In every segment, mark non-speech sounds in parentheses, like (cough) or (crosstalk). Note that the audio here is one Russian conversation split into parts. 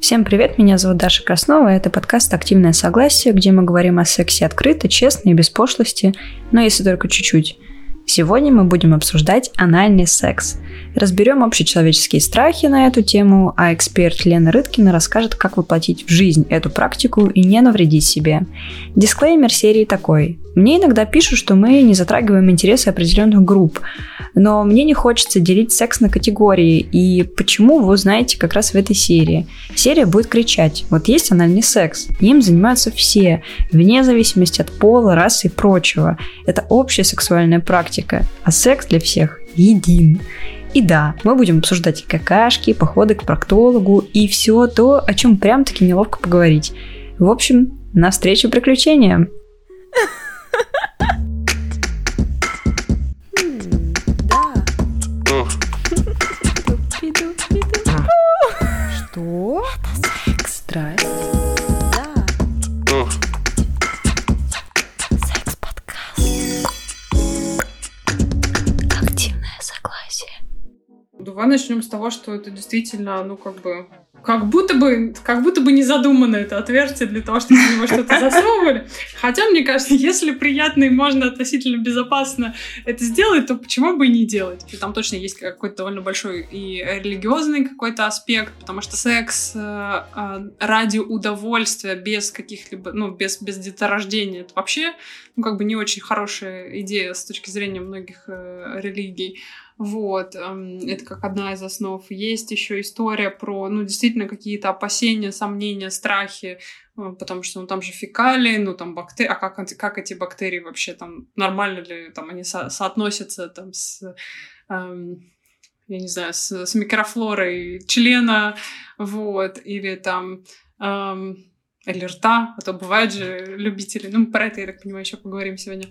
Всем привет, меня зовут Даша Краснова, это подкаст «Активное согласие», где мы говорим о сексе открыто, честно и без пошлости, но если только чуть-чуть. Сегодня мы будем обсуждать анальный секс. Разберем общечеловеческие страхи на эту тему, а эксперт Лена Рыткина расскажет, как воплотить в жизнь эту практику и не навредить себе. Дисклеймер серии такой. Мне иногда пишут, что мы не затрагиваем интересы определенных групп, но мне не хочется делить секс на категории, и почему вы узнаете как раз в этой серии. Серия будет кричать, вот есть анальный секс, им занимаются все, вне зависимости от пола, расы и прочего. Это общая сексуальная практика, а секс для всех един. И да, мы будем обсуждать какашки, походы к проктологу и все то, о чем прям таки неловко поговорить. В общем, навстречу приключениям! Что? Это секс. Страсть. Да. Секс-подкаст. Активное согласие. Давай начнем с того, что это действительно, ну, как бы как будто бы, как будто бы не задумано это отверстие для того, чтобы в него что-то (laughs) засовывали. Хотя, мне кажется, если приятно и можно относительно безопасно это сделать, то почему бы и не делать? И там точно есть какой-то довольно большой и религиозный какой-то аспект, потому что секс э, э, ради удовольствия, без каких-либо, ну, без, без деторождения, это вообще, ну, как бы не очень хорошая идея с точки зрения многих э, религий. Вот, это как одна из основ. Есть еще история про, ну, действительно, какие-то опасения, сомнения, страхи, э, потому что, ну, там же фекалии, ну, там бактерии, а как, как эти бактерии вообще там, нормально ли там они со соотносятся там с, эм, я не знаю, с, с микрофлорой члена, вот, или там эм, или рта, а то бывают же любители, ну, про это, я так понимаю, еще поговорим сегодня.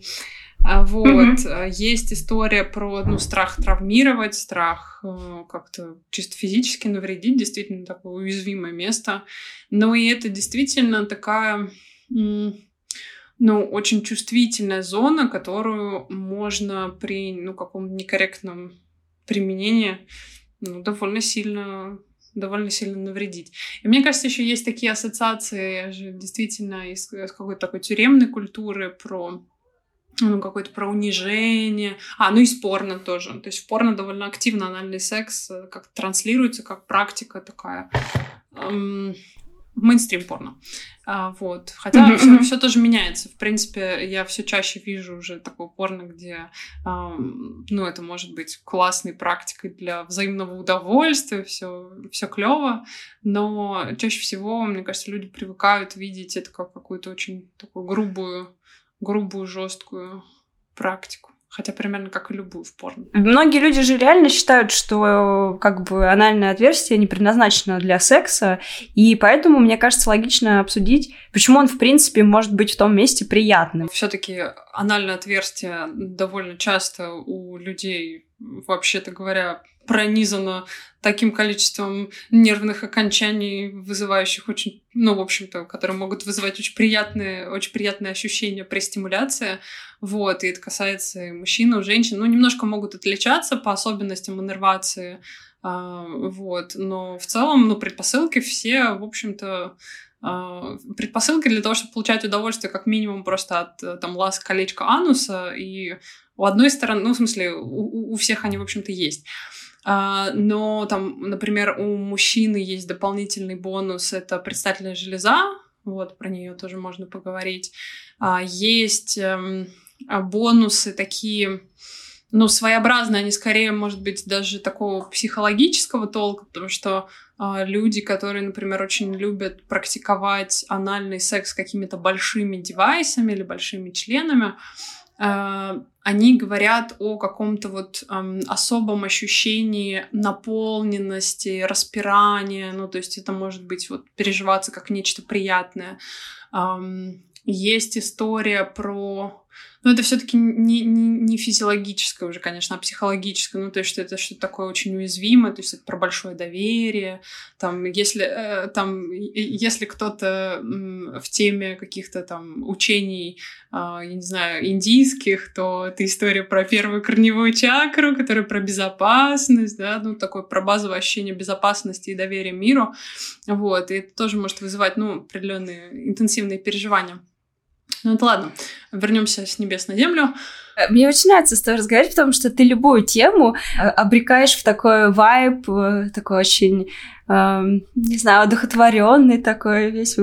А, вот. Mm-hmm. Есть история про ну, страх травмировать, страх э, как-то чисто физически навредить, действительно такое уязвимое место. Но и это действительно такая ну, очень чувствительная зона, которую можно при ну, каком-то некорректном применении ну, довольно сильно довольно сильно навредить. И мне кажется, еще есть такие ассоциации же действительно из, из какой-то такой тюремной культуры про ну, какое-то про унижение. А, ну и спорно тоже. То есть в порно довольно активно анальный секс э, как транслируется, как практика такая. Эм, мейнстрим порно. А, вот. Хотя mm-hmm. все, все тоже меняется. В принципе, я все чаще вижу уже такое порно, где эм, ну, это может быть классной практикой для взаимного удовольствия, все, все клево. Но чаще всего, мне кажется, люди привыкают видеть это как какую-то очень такую грубую грубую, жесткую практику. Хотя примерно как и любую в порно. Многие люди же реально считают, что как бы анальное отверстие не предназначено для секса, и поэтому, мне кажется, логично обсудить, почему он, в принципе, может быть в том месте приятным. Все-таки анальное отверстие довольно часто у людей, вообще-то говоря, пронизано таким количеством нервных окончаний, вызывающих очень, ну, в общем-то, которые могут вызывать очень приятные, очень приятные ощущения при стимуляции. Вот, и это касается и мужчин, и женщин. Ну, немножко могут отличаться по особенностям иннервации, а, вот, но в целом, ну, предпосылки все, в общем-то, а, предпосылки для того, чтобы получать удовольствие как минимум просто от там ласк колечка ануса, и у одной стороны, ну, в смысле, у, у всех они, в общем-то, есть. А, но там, например, у мужчины есть дополнительный бонус, это предстательная железа, вот, про нее тоже можно поговорить. А, есть эм, а, бонусы такие, ну, своеобразные, они скорее, может быть, даже такого психологического толка, потому что люди, которые, например, очень любят практиковать анальный секс какими-то большими девайсами или большими членами, они говорят о каком-то вот эм, особом ощущении наполненности, распирания, ну, то есть это может быть вот переживаться как нечто приятное. Эм, есть история про Но это все-таки не, не, не физиологическое уже, конечно, а психологическое. Ну, то есть, что это что-то такое очень уязвимое, то есть это про большое доверие. Там, если, э, там, если кто-то э, в теме каких-то там учений, э, я не знаю, индийских, то это история про первую корневую чакру, которая про безопасность, да, ну, такое про базовое ощущение безопасности и доверия миру. Вот, и это тоже может вызывать, ну, определенные интенсивные переживания. Ну это ладно, вернемся с небес на землю. Э, мне очень нравится с тобой разговаривать, потому что ты любую тему э, обрекаешь в такой вайб, э, такой очень, э, не знаю, одухотворенный такой весь.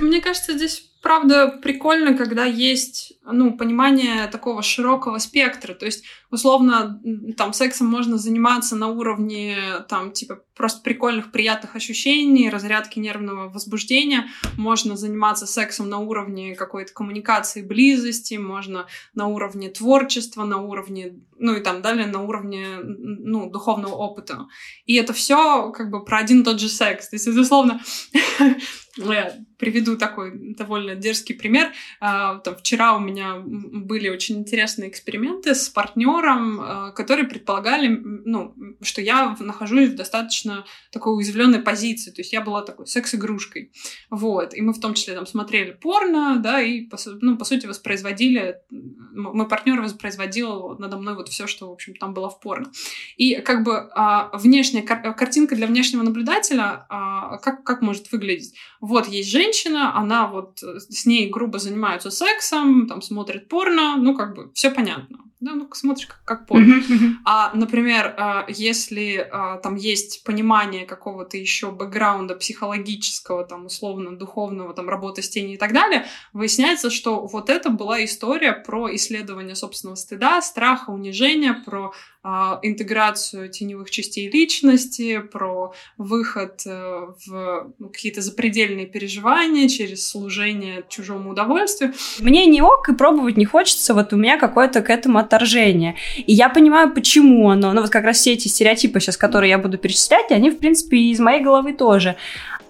Мне кажется, здесь правда прикольно, когда есть ну, понимание такого широкого спектра. То есть, условно, там, сексом можно заниматься на уровне, там, типа, просто прикольных, приятных ощущений, разрядки нервного возбуждения. Можно заниматься сексом на уровне какой-то коммуникации, близости, можно на уровне творчества, на уровне, ну, и там далее на уровне, ну, духовного опыта. И это все как бы про один и тот же секс. То есть, безусловно, (laughs) приведу такой довольно дерзкий пример. А, там, вчера у меня были очень интересные эксперименты с партнером, а, которые предполагали, ну, что я нахожусь в достаточно такой уязвленной позиции. То есть я была такой секс-игрушкой. Вот. И мы в том числе там смотрели порно, да, и, ну, по сути, воспроизводили... Мой партнер воспроизводил надо мной вот все, что, в общем, там было в порно. И как бы а, внешняя кар- картинка для внешнего наблюдателя как, как может выглядеть? Вот есть женщина, она вот э, с ней грубо занимаются сексом, там смотрит порно, ну как бы все понятно. Да, ну смотришь как, как порно. А, например, э, если э, там есть понимание какого-то еще бэкграунда психологического, там условно духовного, там работы с тенью и так далее, выясняется, что вот это была история про исследование собственного стыда, страха, унижения, про а, интеграцию теневых частей личности, про выход э, в ну, какие-то запредельные переживания через служение чужому удовольствию. Мне не ок и пробовать не хочется, вот у меня какое-то к этому отторжение. И я понимаю, почему оно, ну вот как раз все эти стереотипы сейчас, которые я буду перечислять, они, в принципе, из моей головы тоже.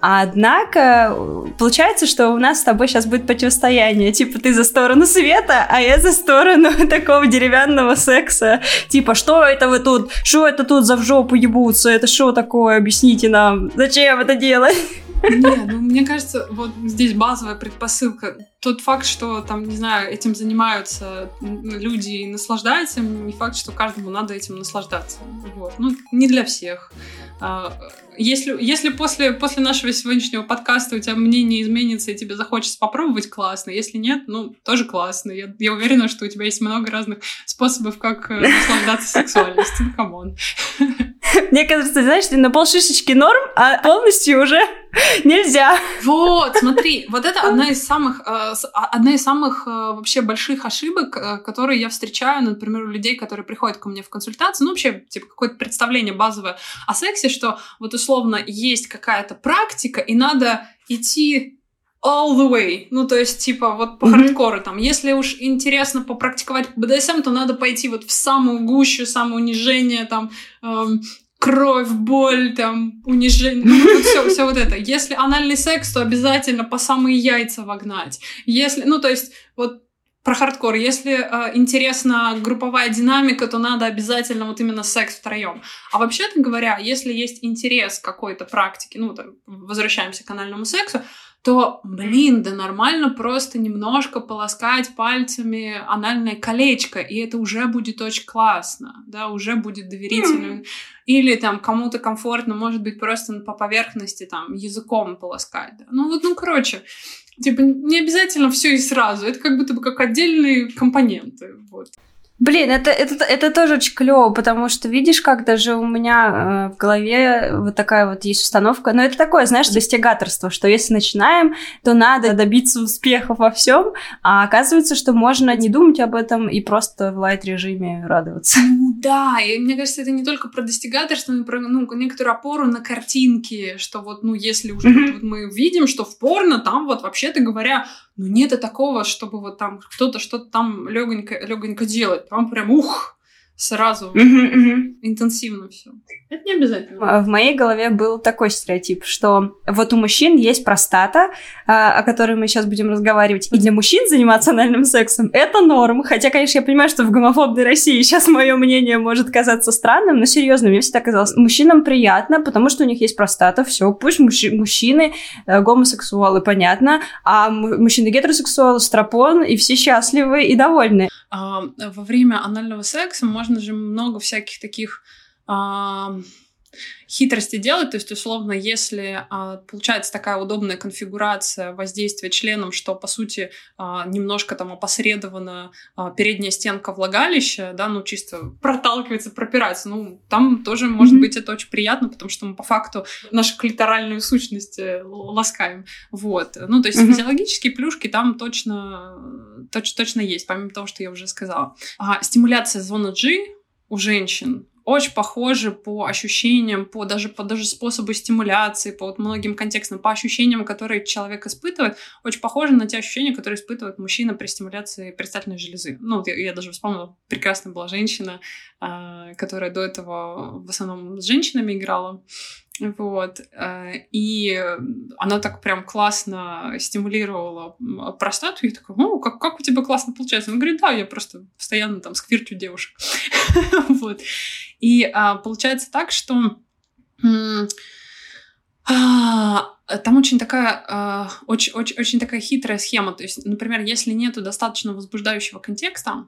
Однако получается, что у нас с тобой сейчас будет противостояние. Типа ты за сторону света, а я за сторону (laughs) такого деревянного секса. Типа, что это вы тут? Что это тут за в жопу ебутся? Это что такое? Объясните нам. Зачем это делать? Не, ну мне кажется, вот здесь базовая предпосылка. Тот факт, что там, не знаю, этим занимаются люди и наслаждаются, не факт, что каждому надо этим наслаждаться. Вот. Ну, не для всех. А, если, если после, после нашего сегодняшнего подкаста у тебя мнение изменится и тебе захочется попробовать, классно. Если нет, ну, тоже классно. Я, я уверена, что у тебя есть много разных способов, как э, наслаждаться сексуальностью. Ну, come on. (laughs) Мне кажется, знаешь, ты на полшишечки норм, а полностью уже (laughs) нельзя. Вот, смотри, вот это одна из самых, э, одна из самых э, вообще больших ошибок, э, которые я встречаю, например, у людей, которые приходят ко мне в консультацию, ну, вообще, типа, какое-то представление базовое о сексе, что вот условно есть какая-то практика, и надо идти all the way. Ну, то есть, типа, вот по mm-hmm. хардкору там. Если уж интересно попрактиковать БДСМ, то надо пойти вот в самую гущу, самоунижение, там, эм, кровь, боль, там, унижение, ну, все, все вот это. Если анальный секс, то обязательно по самые яйца вогнать. Если, ну, то есть, вот про хардкор. Если э, интересна групповая динамика, то надо обязательно вот именно секс втроем. А вообще-то говоря, если есть интерес какой-то практике, ну, там, возвращаемся к анальному сексу, то, блин, да нормально просто немножко полоскать пальцами анальное колечко, и это уже будет очень классно, да, уже будет доверительно. Или там кому-то комфортно, может быть, просто по поверхности там языком полоскать. Да. Ну вот, ну, короче, типа не обязательно все и сразу, это как будто бы как отдельные компоненты, вот. Блин, это, это, это тоже очень клево, потому что видишь, как даже у меня э, в голове вот такая вот есть установка. Но это такое, знаешь, достигаторство, что если начинаем, то надо добиться успехов во всем, а оказывается, что можно не думать об этом и просто в лайт-режиме радоваться. Ну да, и мне кажется, это не только про достигаторство, но и про ну, некоторую опору на картинки, что вот, ну, если уже mm-hmm. вот мы видим, что в порно там вот вообще-то говоря но нет такого, чтобы вот там кто-то что-то там легонько, легонько делает. Там прям ух, сразу интенсивно все. Это не обязательно. В моей голове был такой стереотип, что вот у мужчин есть простата, а, о которой мы сейчас будем разговаривать, и для мужчин заниматься анальным сексом это норм. Хотя, конечно, я понимаю, что в гомофобной России сейчас мое мнение может казаться странным, но серьезно, мне всегда казалось, мужчинам приятно, потому что у них есть простата, все, пусть мужч- мужчины э, гомосексуалы, понятно, а мужчины гетеросексуалы, стропон, и все счастливы и довольны. А, во время анального секса можно же много всяких таких хитрости делать, то есть, условно, если а, получается такая удобная конфигурация воздействия членом, что, по сути, а, немножко там опосредованно а, передняя стенка влагалища, да, ну, чисто проталкивается, пропирается, ну, там тоже, может mm-hmm. быть, это очень приятно, потому что мы, по факту, нашу клиторальную сущность э, ласкаем, вот. Ну, то есть, mm-hmm. физиологические плюшки там точно, точно, точно есть, помимо того, что я уже сказала. А, стимуляция зоны G у женщин очень похожи по ощущениям, по даже, по даже способу стимуляции, по вот многим контекстам, по ощущениям, которые человек испытывает, очень похожи на те ощущения, которые испытывает мужчина при стимуляции предстательной железы. Ну, я, я даже вспомнила, прекрасная была женщина, э, которая до этого в основном с женщинами играла, вот. Э, и она так прям классно стимулировала простату. И такая, ну, как, как у тебя классно получается? Она говорит, да, я просто постоянно там сквиртю девушек. (laughs) вот. И а, получается так, что а, там очень такая, а, очень, очень, очень такая хитрая схема. То есть, например, если нету достаточно возбуждающего контекста,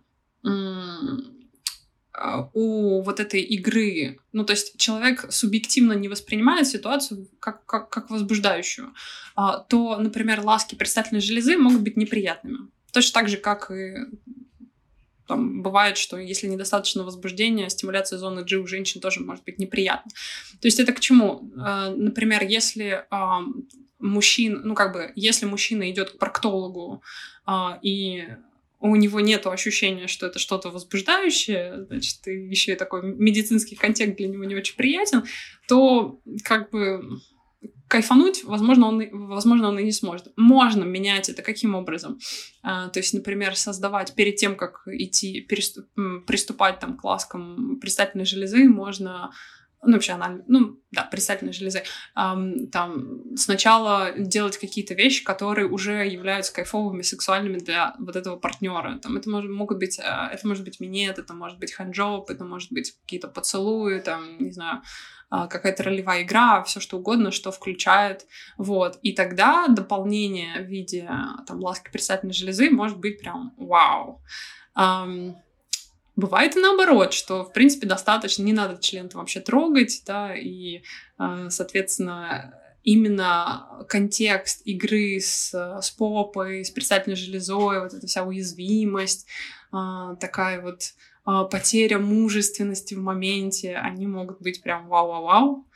у вот этой игры, ну, то есть человек субъективно не воспринимает ситуацию как, как, как возбуждающую, а, то, например, ласки предстательной железы могут быть неприятными. Точно так же, как и там бывает, что если недостаточно возбуждения, стимуляция зоны G у женщин тоже может быть неприятна. То есть это к чему? А, например, если мужчин, ну как бы, если мужчина идет к проктологу и у него нет ощущения, что это что-то возбуждающее, значит, и еще и такой медицинский контекст для него не очень приятен, то как бы кайфануть, возможно, он, возможно, он и не сможет. Можно менять это каким образом? А, то есть, например, создавать перед тем, как идти, переступ, приступать там, к ласкам предстательной железы, можно ну, вообще анальной, ну, да, предстательной железы, эм, там, сначала делать какие-то вещи, которые уже являются кайфовыми, сексуальными для вот этого партнера. Там, это может, могут быть, э, это может быть минет, это может быть ханджоп, это может быть какие-то поцелуи, там, не знаю, э, какая-то ролевая игра, все что угодно, что включает, вот. И тогда дополнение в виде, там, ласки предстательной железы может быть прям вау. Um, Бывает и наоборот, что, в принципе, достаточно, не надо член вообще трогать, да, и, а, соответственно, именно контекст игры с, с попой, с предстательной железой, вот эта вся уязвимость, а, такая вот а, потеря мужественности в моменте, они могут быть прям вау-вау-вау,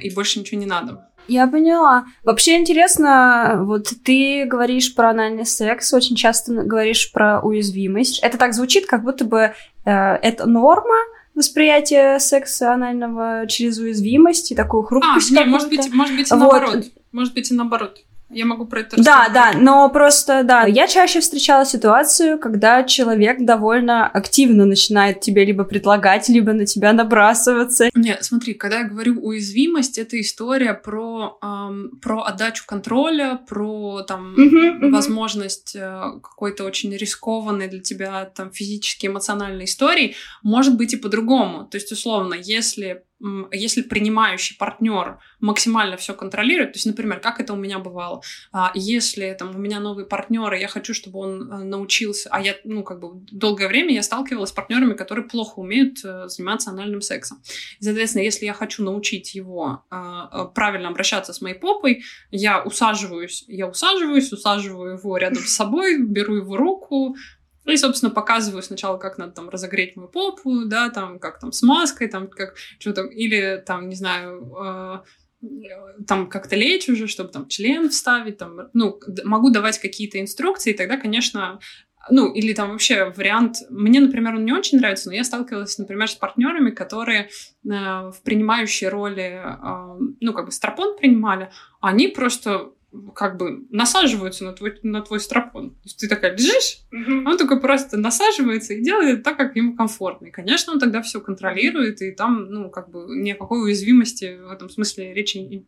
и больше ничего не надо. Я поняла. Вообще интересно, вот ты говоришь про анальный секс, очень часто говоришь про уязвимость. Это так звучит, как будто бы э, это норма, восприятие секса анального через уязвимость и такую хрупкость. А, нет, может быть, может быть и наоборот. Вот. Может быть и наоборот. Я могу про это рассказать. Да, да, но просто, да, я чаще встречала ситуацию, когда человек довольно активно начинает тебе либо предлагать, либо на тебя набрасываться. Нет, смотри, когда я говорю уязвимость, это история про, эм, про отдачу контроля, про там uh-huh, возможность э, какой-то очень рискованной для тебя там физически эмоциональной истории, может быть и по-другому. То есть, условно, если если принимающий партнер максимально все контролирует, то есть, например, как это у меня бывало, а, если там у меня новый партнер, и я хочу, чтобы он э, научился, а я, ну, как бы долгое время я сталкивалась с партнерами, которые плохо умеют э, заниматься анальным сексом. И, соответственно, если я хочу научить его а, э, правильно обращаться с моей попой, я усаживаюсь, я усаживаюсь, усаживаю его рядом с собой, беру его руку, ну и, собственно, показываю сначала, как надо там разогреть мою попу, да, там, как там с маской, там, как что там, или там, не знаю, э, там как-то лечь уже, чтобы там член вставить, там, ну, могу давать какие-то инструкции, и тогда, конечно, ну, или там вообще вариант... Мне, например, он не очень нравится, но я сталкивалась, например, с партнерами, которые э, в принимающей роли, э, ну, как бы стропон принимали, они просто как бы насаживаются на твой, на твой стропон. То есть ты такая лежишь, mm-hmm. он такой просто насаживается и делает так, как ему комфортно. И, конечно, он тогда все контролирует, и там, ну, как бы никакой уязвимости в этом смысле речи не,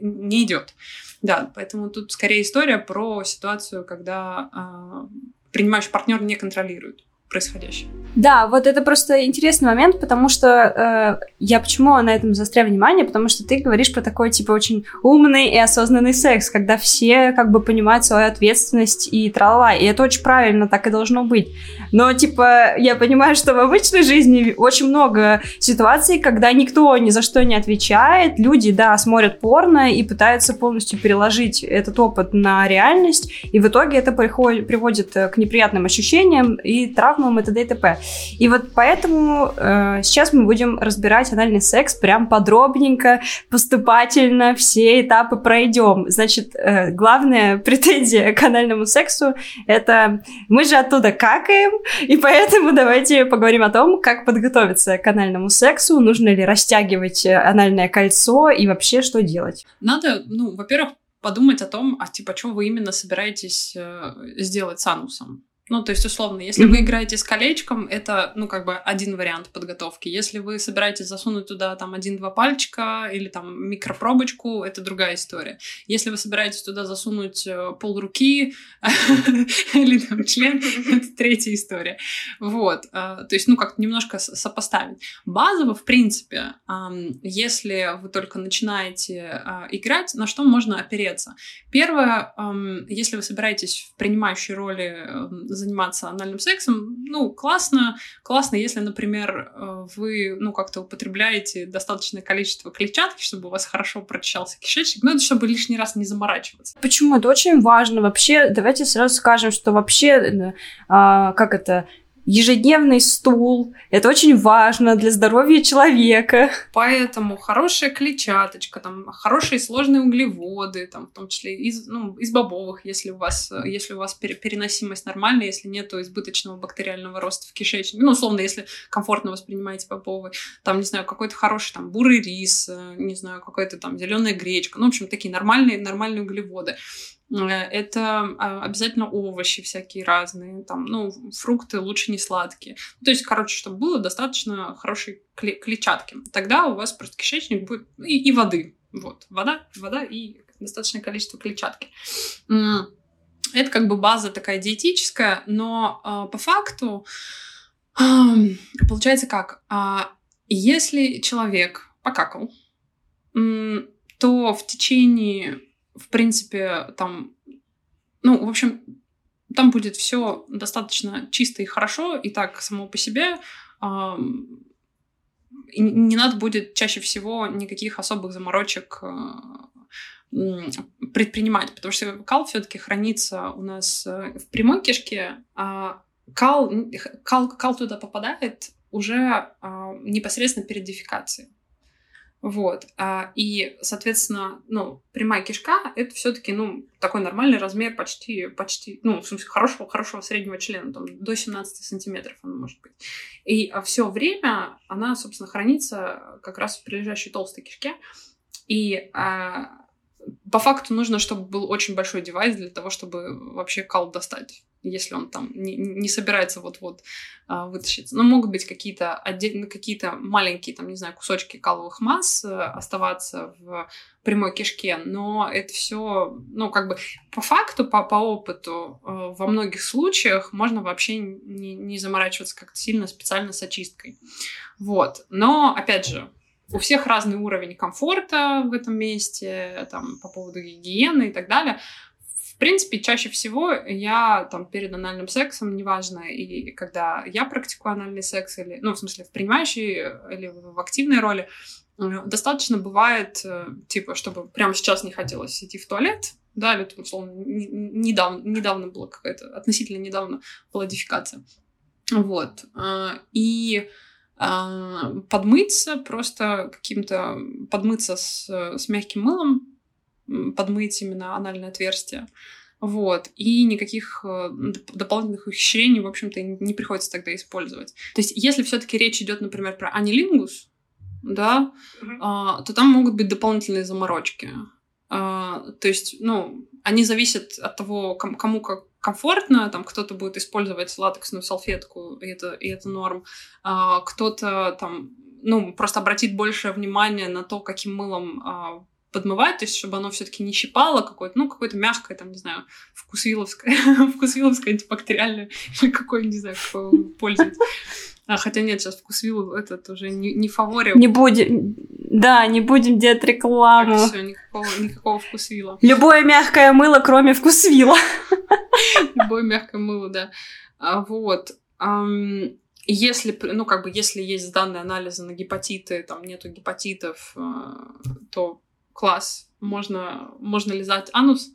не идет. Да, поэтому тут скорее история про ситуацию, когда э, принимающий партнер не контролирует происходящее. Да, вот это просто интересный момент, потому что э, я почему на этом застряю внимание, потому что ты говоришь про такой, типа, очень умный и осознанный секс, когда все как бы понимают свою ответственность и трала, и это очень правильно, так и должно быть. Но, типа, я понимаю, что в обычной жизни очень много ситуаций, когда никто ни за что не отвечает, люди, да, смотрят порно и пытаются полностью переложить этот опыт на реальность, и в итоге это приходит, приводит к неприятным ощущениям и травмам травмам и т.д. и т.п. И вот поэтому э, сейчас мы будем разбирать анальный секс прям подробненько, поступательно, все этапы пройдем. Значит, э, главная (laughs) претензия к анальному сексу — это мы же оттуда какаем, и поэтому давайте поговорим о том, как подготовиться к анальному сексу, нужно ли растягивать анальное кольцо и вообще что делать. Надо, ну, во-первых, подумать о том, а типа, что вы именно собираетесь э, сделать с анусом. Ну, то есть, условно, если mm-hmm. вы играете с колечком, это, ну, как бы один вариант подготовки. Если вы собираетесь засунуть туда там один-два пальчика или там микропробочку, это другая история. Если вы собираетесь туда засунуть э, пол руки (laughs) или там член, (laughs) это третья история. Вот. Э, то есть, ну, как немножко сопоставить. Базово, в принципе, если вы только начинаете э, играть, на что можно опереться? Первое, если вы собираетесь в принимающей роли заниматься анальным сексом, ну, классно, классно, если, например, э, вы, ну, как-то употребляете достаточное количество клетчатки, чтобы у вас хорошо прочищался кишечник, ну, это чтобы лишний раз не заморачиваться. Почему? Это очень важно. Вообще, давайте сразу скажем, что вообще, э, а, как это, ежедневный стул. Это очень важно для здоровья человека. Поэтому хорошая клетчаточка, там, хорошие сложные углеводы, там, в том числе из, ну, из бобовых, если у вас, если у вас переносимость нормальная, если нет избыточного бактериального роста в кишечнике. Ну, условно, если комфортно воспринимаете бобовые. Там, не знаю, какой-то хороший там бурый рис, э, не знаю, какой-то там зеленая гречка. Ну, в общем, такие нормальные, нормальные углеводы. Э, это а, обязательно овощи всякие разные, там, ну, фрукты лучше не сладкие. То есть, короче, чтобы было достаточно хорошей клетчатки. Тогда у вас просто кишечник будет... И, и воды. Вот. Вода, вода и достаточное количество клетчатки. Это как бы база такая диетическая, но э, по факту э, получается как? Э, если человек покакал, э, то в течение в принципе, там, ну, в общем, там будет все достаточно чисто и хорошо, и так само по себе. Э, не надо будет чаще всего никаких особых заморочек э, предпринимать, потому что кал все-таки хранится у нас э, в прямой кишке, а кал, кал, кал туда попадает уже э, непосредственно перед дефекацией. Вот. А, и, соответственно, ну, прямая кишка — это все таки ну, такой нормальный размер почти, почти, ну, в смысле, хорошего, хорошего среднего члена, там, до 17 сантиметров она может быть. И а, все время она, собственно, хранится как раз в прилежащей толстой кишке. И а, по факту нужно, чтобы был очень большой девайс для того, чтобы вообще кал достать если он там не, не собирается вот-вот а, вытащиться. Но могут быть какие-то отдельно какие-то маленькие, там, не знаю, кусочки каловых масс э, оставаться в прямой кишке, но это все, ну, как бы по факту, по, по опыту, э, во многих случаях можно вообще не, не заморачиваться как-то сильно специально с очисткой. Вот. Но, опять же, у всех разный уровень комфорта в этом месте, там, по поводу гигиены и так далее. В принципе, чаще всего я там перед анальным сексом, неважно, и когда я практикую анальный секс, или, ну, в смысле, в принимающей или в активной роли, э, достаточно бывает, э, типа, чтобы прямо сейчас не хотелось идти в туалет, да, или, условно, недавно, недавно было какая-то, относительно недавно была дефикация. Вот. Э, и подмыться просто каким-то, подмыться с, с мягким мылом, подмыть именно анальное отверстие. Вот. И никаких э, дополнительных ухищрений, в общем-то, не приходится тогда использовать. То есть, если все-таки речь идет, например, про анилингус, да, mm-hmm. а, то там могут быть дополнительные заморочки. А, то есть, ну, они зависят от того, кому как комфортно, там кто-то будет использовать латексную салфетку, и это, и это норм, а, кто-то там, ну, просто обратит больше внимания на то, каким мылом а, подмывать, то есть чтобы оно все-таки не щипало какое-то, ну, какое-то мягкое, там, не знаю, вкусвиловское, (laughs) вкусвиловское антибактериальное, (laughs) или какое, не знаю, пользуется. А, хотя нет, сейчас вкусвилл этот уже не, не фаворе. Не будем, да, не будем делать рекламу. Все, никакого, никакого вкусвилла. Любое мягкое мыло, кроме вкусвилла. Любое мягкое мыло, да. А, вот. Если, ну, как бы, если есть данные анализа на гепатиты, там нету гепатитов, а, то класс, можно, можно лизать анус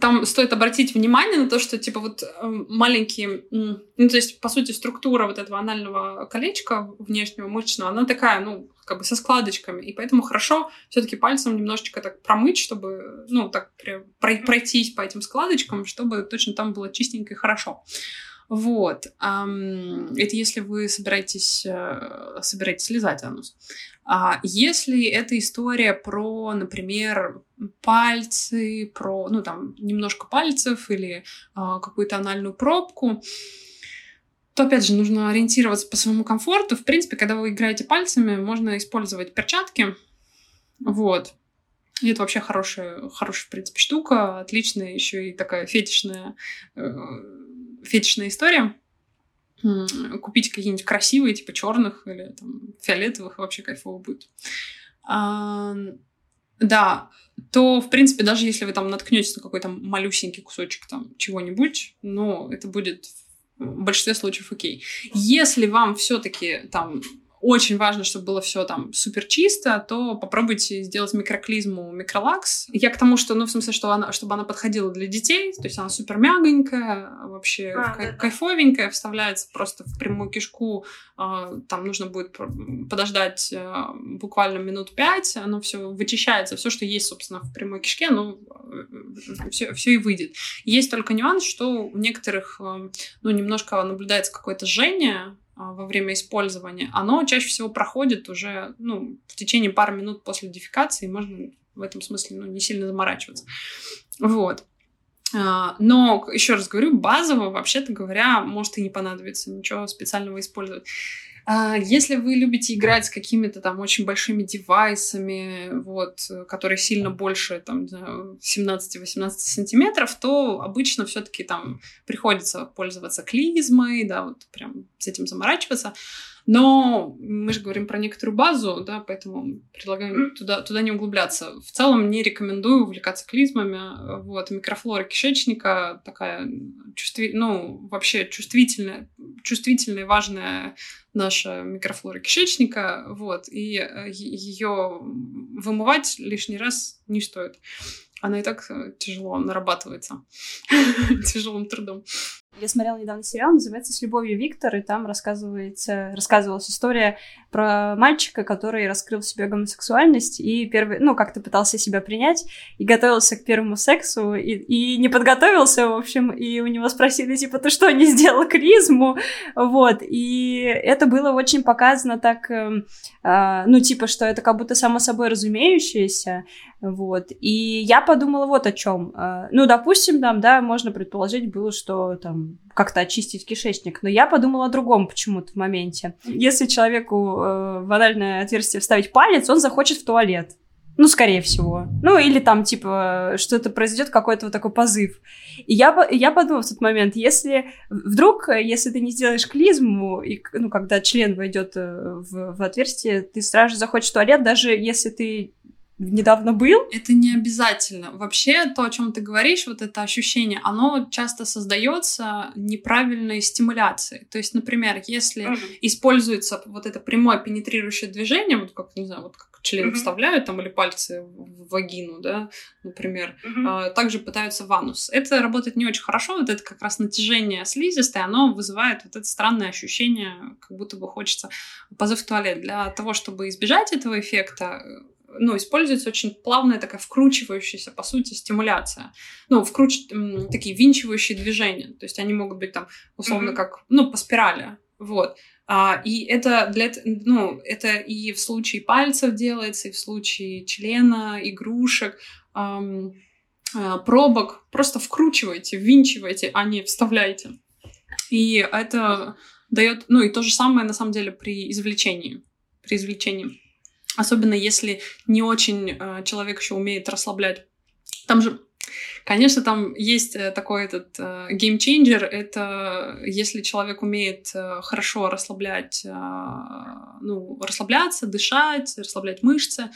там стоит обратить внимание на то, что, типа, вот эм, маленькие, ну, то есть, по сути, структура вот этого анального колечка внешнего мышечного, она такая, ну, как бы со складочками, и поэтому хорошо все-таки пальцем немножечко так промыть, чтобы, ну, так пройтись по этим складочкам, чтобы точно там было чистенько и хорошо. Вот. Это если вы собираетесь, э, собираетесь слезать анус. А если это история про, например, пальцы, про, ну, там, немножко пальцев или а, какую-то анальную пробку, то, опять же, нужно ориентироваться по своему комфорту. В принципе, когда вы играете пальцами, можно использовать перчатки. Вот. И это вообще хорошая, хорошая, в принципе, штука. Отличная еще и такая фетишная э, фетишная история. Купить какие-нибудь красивые, типа черных или там, фиолетовых, вообще кайфово будет. А, да, то, в принципе, даже если вы там наткнетесь на какой-то малюсенький кусочек там чего-нибудь, ну, это будет в большинстве случаев окей. Если вам все-таки там очень важно, чтобы было все там супер чисто, то попробуйте сделать микроклизму микролакс. Я к тому, что, ну, в смысле, что она, чтобы она подходила для детей, то есть она супер мягонькая, вообще а, кай- да, кайфовенькая, вставляется просто в прямую кишку, э, там нужно будет подождать э, буквально минут пять, оно все вычищается, все, что есть, собственно, в прямой кишке, ну, все, все и выйдет. Есть только нюанс, что у некоторых, э, ну, немножко наблюдается какое-то жжение, а, во время использования, оно чаще всего проходит уже ну, в течение пары минут после дефекации, можно в этом смысле ну, не сильно заморачиваться. Вот. А, но, еще раз говорю, базово, вообще-то говоря, может и не понадобится ничего специального использовать. А, если вы любите играть с какими-то там очень большими девайсами, вот, которые сильно больше, там, 17-18 сантиметров, то обычно все таки там приходится пользоваться клизмой, да, вот прям с этим заморачиваться. Но мы же говорим про некоторую базу, да, поэтому предлагаем туда, туда не углубляться. В целом не рекомендую увлекаться клизмами. Вот, микрофлора кишечника такая чувстви... ну, вообще чувствительная, чувствительная важная наша микрофлора кишечника, вот, и э, ее вымывать лишний раз не стоит. Она и так э, тяжело нарабатывается (laughs) тяжелым трудом. Я смотрела недавно сериал, называется «С любовью, Виктор», и там рассказывается, рассказывалась история про мальчика, который раскрыл в себе гомосексуальность и первый, ну, как-то пытался себя принять и готовился к первому сексу и, и не подготовился, в общем, и у него спросили, типа, ты что, не сделал кризму? Вот, и это было очень показано так, э, э, ну, типа, что это как будто само собой разумеющееся, вот, и я подумала вот о чем. Э, ну, допустим, там, да, можно предположить было, что там как-то очистить кишечник. Но я подумала о другом почему-то в моменте. Если человеку э, в анальное отверстие вставить палец, он захочет в туалет. Ну, скорее всего. Ну, или там, типа, что-то произойдет, какой-то вот такой позыв. И я, я подумала в тот момент, если вдруг, если ты не сделаешь клизму, и, ну, когда член войдет э, в, в отверстие, ты сразу же захочешь в туалет, даже если ты недавно был. Это не обязательно. Вообще, то, о чем ты говоришь, вот это ощущение, оно часто создается неправильной стимуляцией. То есть, например, если mm-hmm. используется вот это прямое пенетрирующее движение, вот как, не знаю, вот как член mm-hmm. вставляют там или пальцы в вагину, да, например, э, также пытаются в анус. Это работает не очень хорошо, вот это как раз натяжение слизистой, оно вызывает вот это странное ощущение, как будто бы хочется позыв в туалет. Для того, чтобы избежать этого эффекта, ну, используется очень плавная такая вкручивающаяся, по сути, стимуляция. Ну, вкруч... такие винчивающие движения. То есть они могут быть там, условно, mm-hmm. как, ну, по спирали. Вот. А, и это для ну, это и в случае пальцев делается, и в случае члена, игрушек, эм, э, пробок. Просто вкручивайте, ввинчивайте, а не вставляйте. И это дает, ну и то же самое на самом деле при извлечении. При извлечении. Особенно если не очень э, человек еще умеет расслаблять. Там же Конечно, там есть э, такой этот э, геймчейнджер. Это если человек умеет э, хорошо расслаблять, ну, расслабляться, дышать, расслаблять мышцы,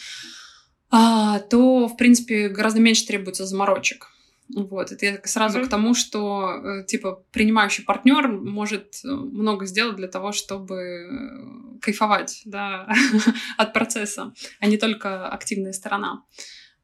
а, то, в принципе, гораздо меньше требуется заморочек. Вот, это я сразу mm-hmm. к тому, что, типа, принимающий партнер может много сделать для того, чтобы кайфовать, да, (laughs) от процесса, а не только активная сторона.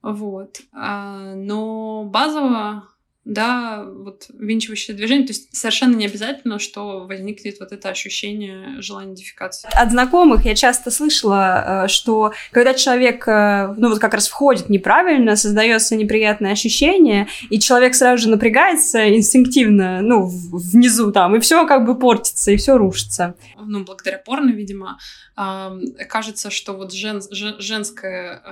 Вот. А, но базово да, вот винчивающее движение, то есть совершенно не обязательно, что возникнет вот это ощущение желания дефикации. От знакомых я часто слышала, э, что когда человек, э, ну вот как раз входит неправильно, создается неприятное ощущение, и человек сразу же напрягается инстинктивно, ну, внизу там, и все как бы портится, и все рушится. Ну, благодаря порно, видимо, кажется, что вот жен, женская,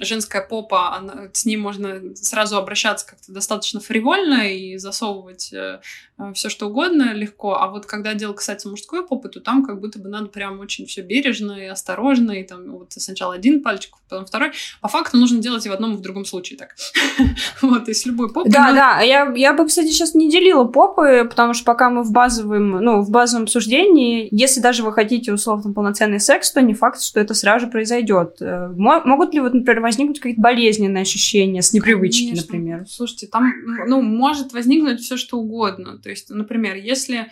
женская попа, она, с ней можно сразу обращаться как-то достаточно фривольно и засовывать э, все что угодно легко, а вот когда дело касается мужской попы, то там как будто бы надо прям очень все бережно и осторожно, и там вот сначала один пальчик, потом второй. По факту нужно делать и в одном, и в другом случае так. (laughs) Вот, и с любой попой. Да, да, я, я бы, кстати, сейчас не делила попы, потому что пока мы в базовом, ну, в базовом обсуждении, если даже вы хотите условно полноценный секс, то не факт, что это сразу же произойдет. Э, могут ли вот, например, возникнуть какие-то болезненные ощущения с непривычки, например? Слушайте, там, ну, может возникнуть все что угодно. То есть, например, если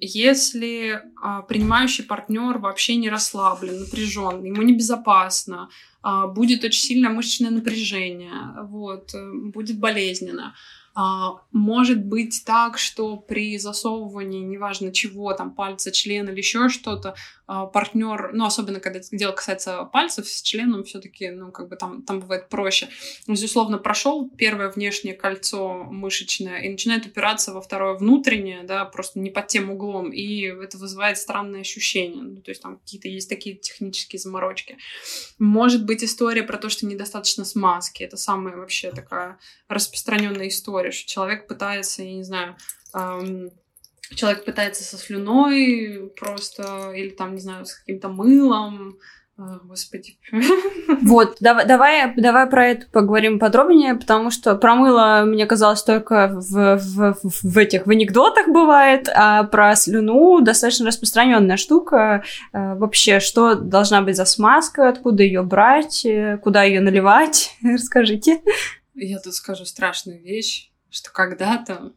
если а, принимающий партнер вообще не расслаблен, напряжен, ему небезопасно, а, будет очень сильное мышечное напряжение, вот, э, будет болезненно, а, может быть так, что при засовывании, неважно чего, там пальца, члена или еще что-то, партнер, ну, особенно когда дело касается пальцев, с членом все-таки, ну, как бы там, там бывает проще. Безусловно, прошел первое внешнее кольцо мышечное и начинает упираться во второе внутреннее, да, просто не под тем углом, и это вызывает странные ощущения. Ну, то есть там какие-то есть такие технические заморочки. Может быть история про то, что недостаточно смазки. Это самая вообще такая распространенная история, что человек пытается, я не знаю, эм, человек пытается со слюной просто, или там, не знаю, с каким-то мылом, а, Господи. (laughs) Вот, давай, давай, давай про это поговорим подробнее, потому что про мыло, мне казалось, только в, в, в этих в анекдотах бывает, а про слюну достаточно распространенная штука. А, вообще, что должна быть за смазка, откуда ее брать, куда ее наливать? (laughs) Расскажите. Я тут скажу страшную вещь, что когда-то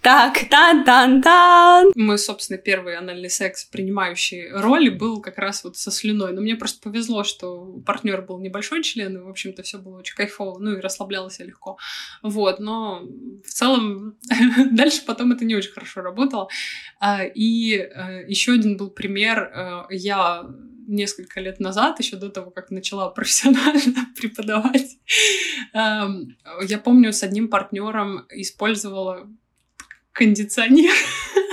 так, тан-тан-тан. Мой, собственно, первый анальный секс, принимающий роли, был как раз вот со слюной. Но мне просто повезло, что партнер был небольшой член, и, в общем-то, все было очень кайфово, ну и расслаблялось я легко. Вот, но в целом (laughs) дальше потом это не очень хорошо работало. А, и э, еще один был пример. Э, я несколько лет назад, еще до того, как начала (laughs) профессионально (laughs) преподавать, эм, я помню, с одним партнером использовала кондиционер. (laughs)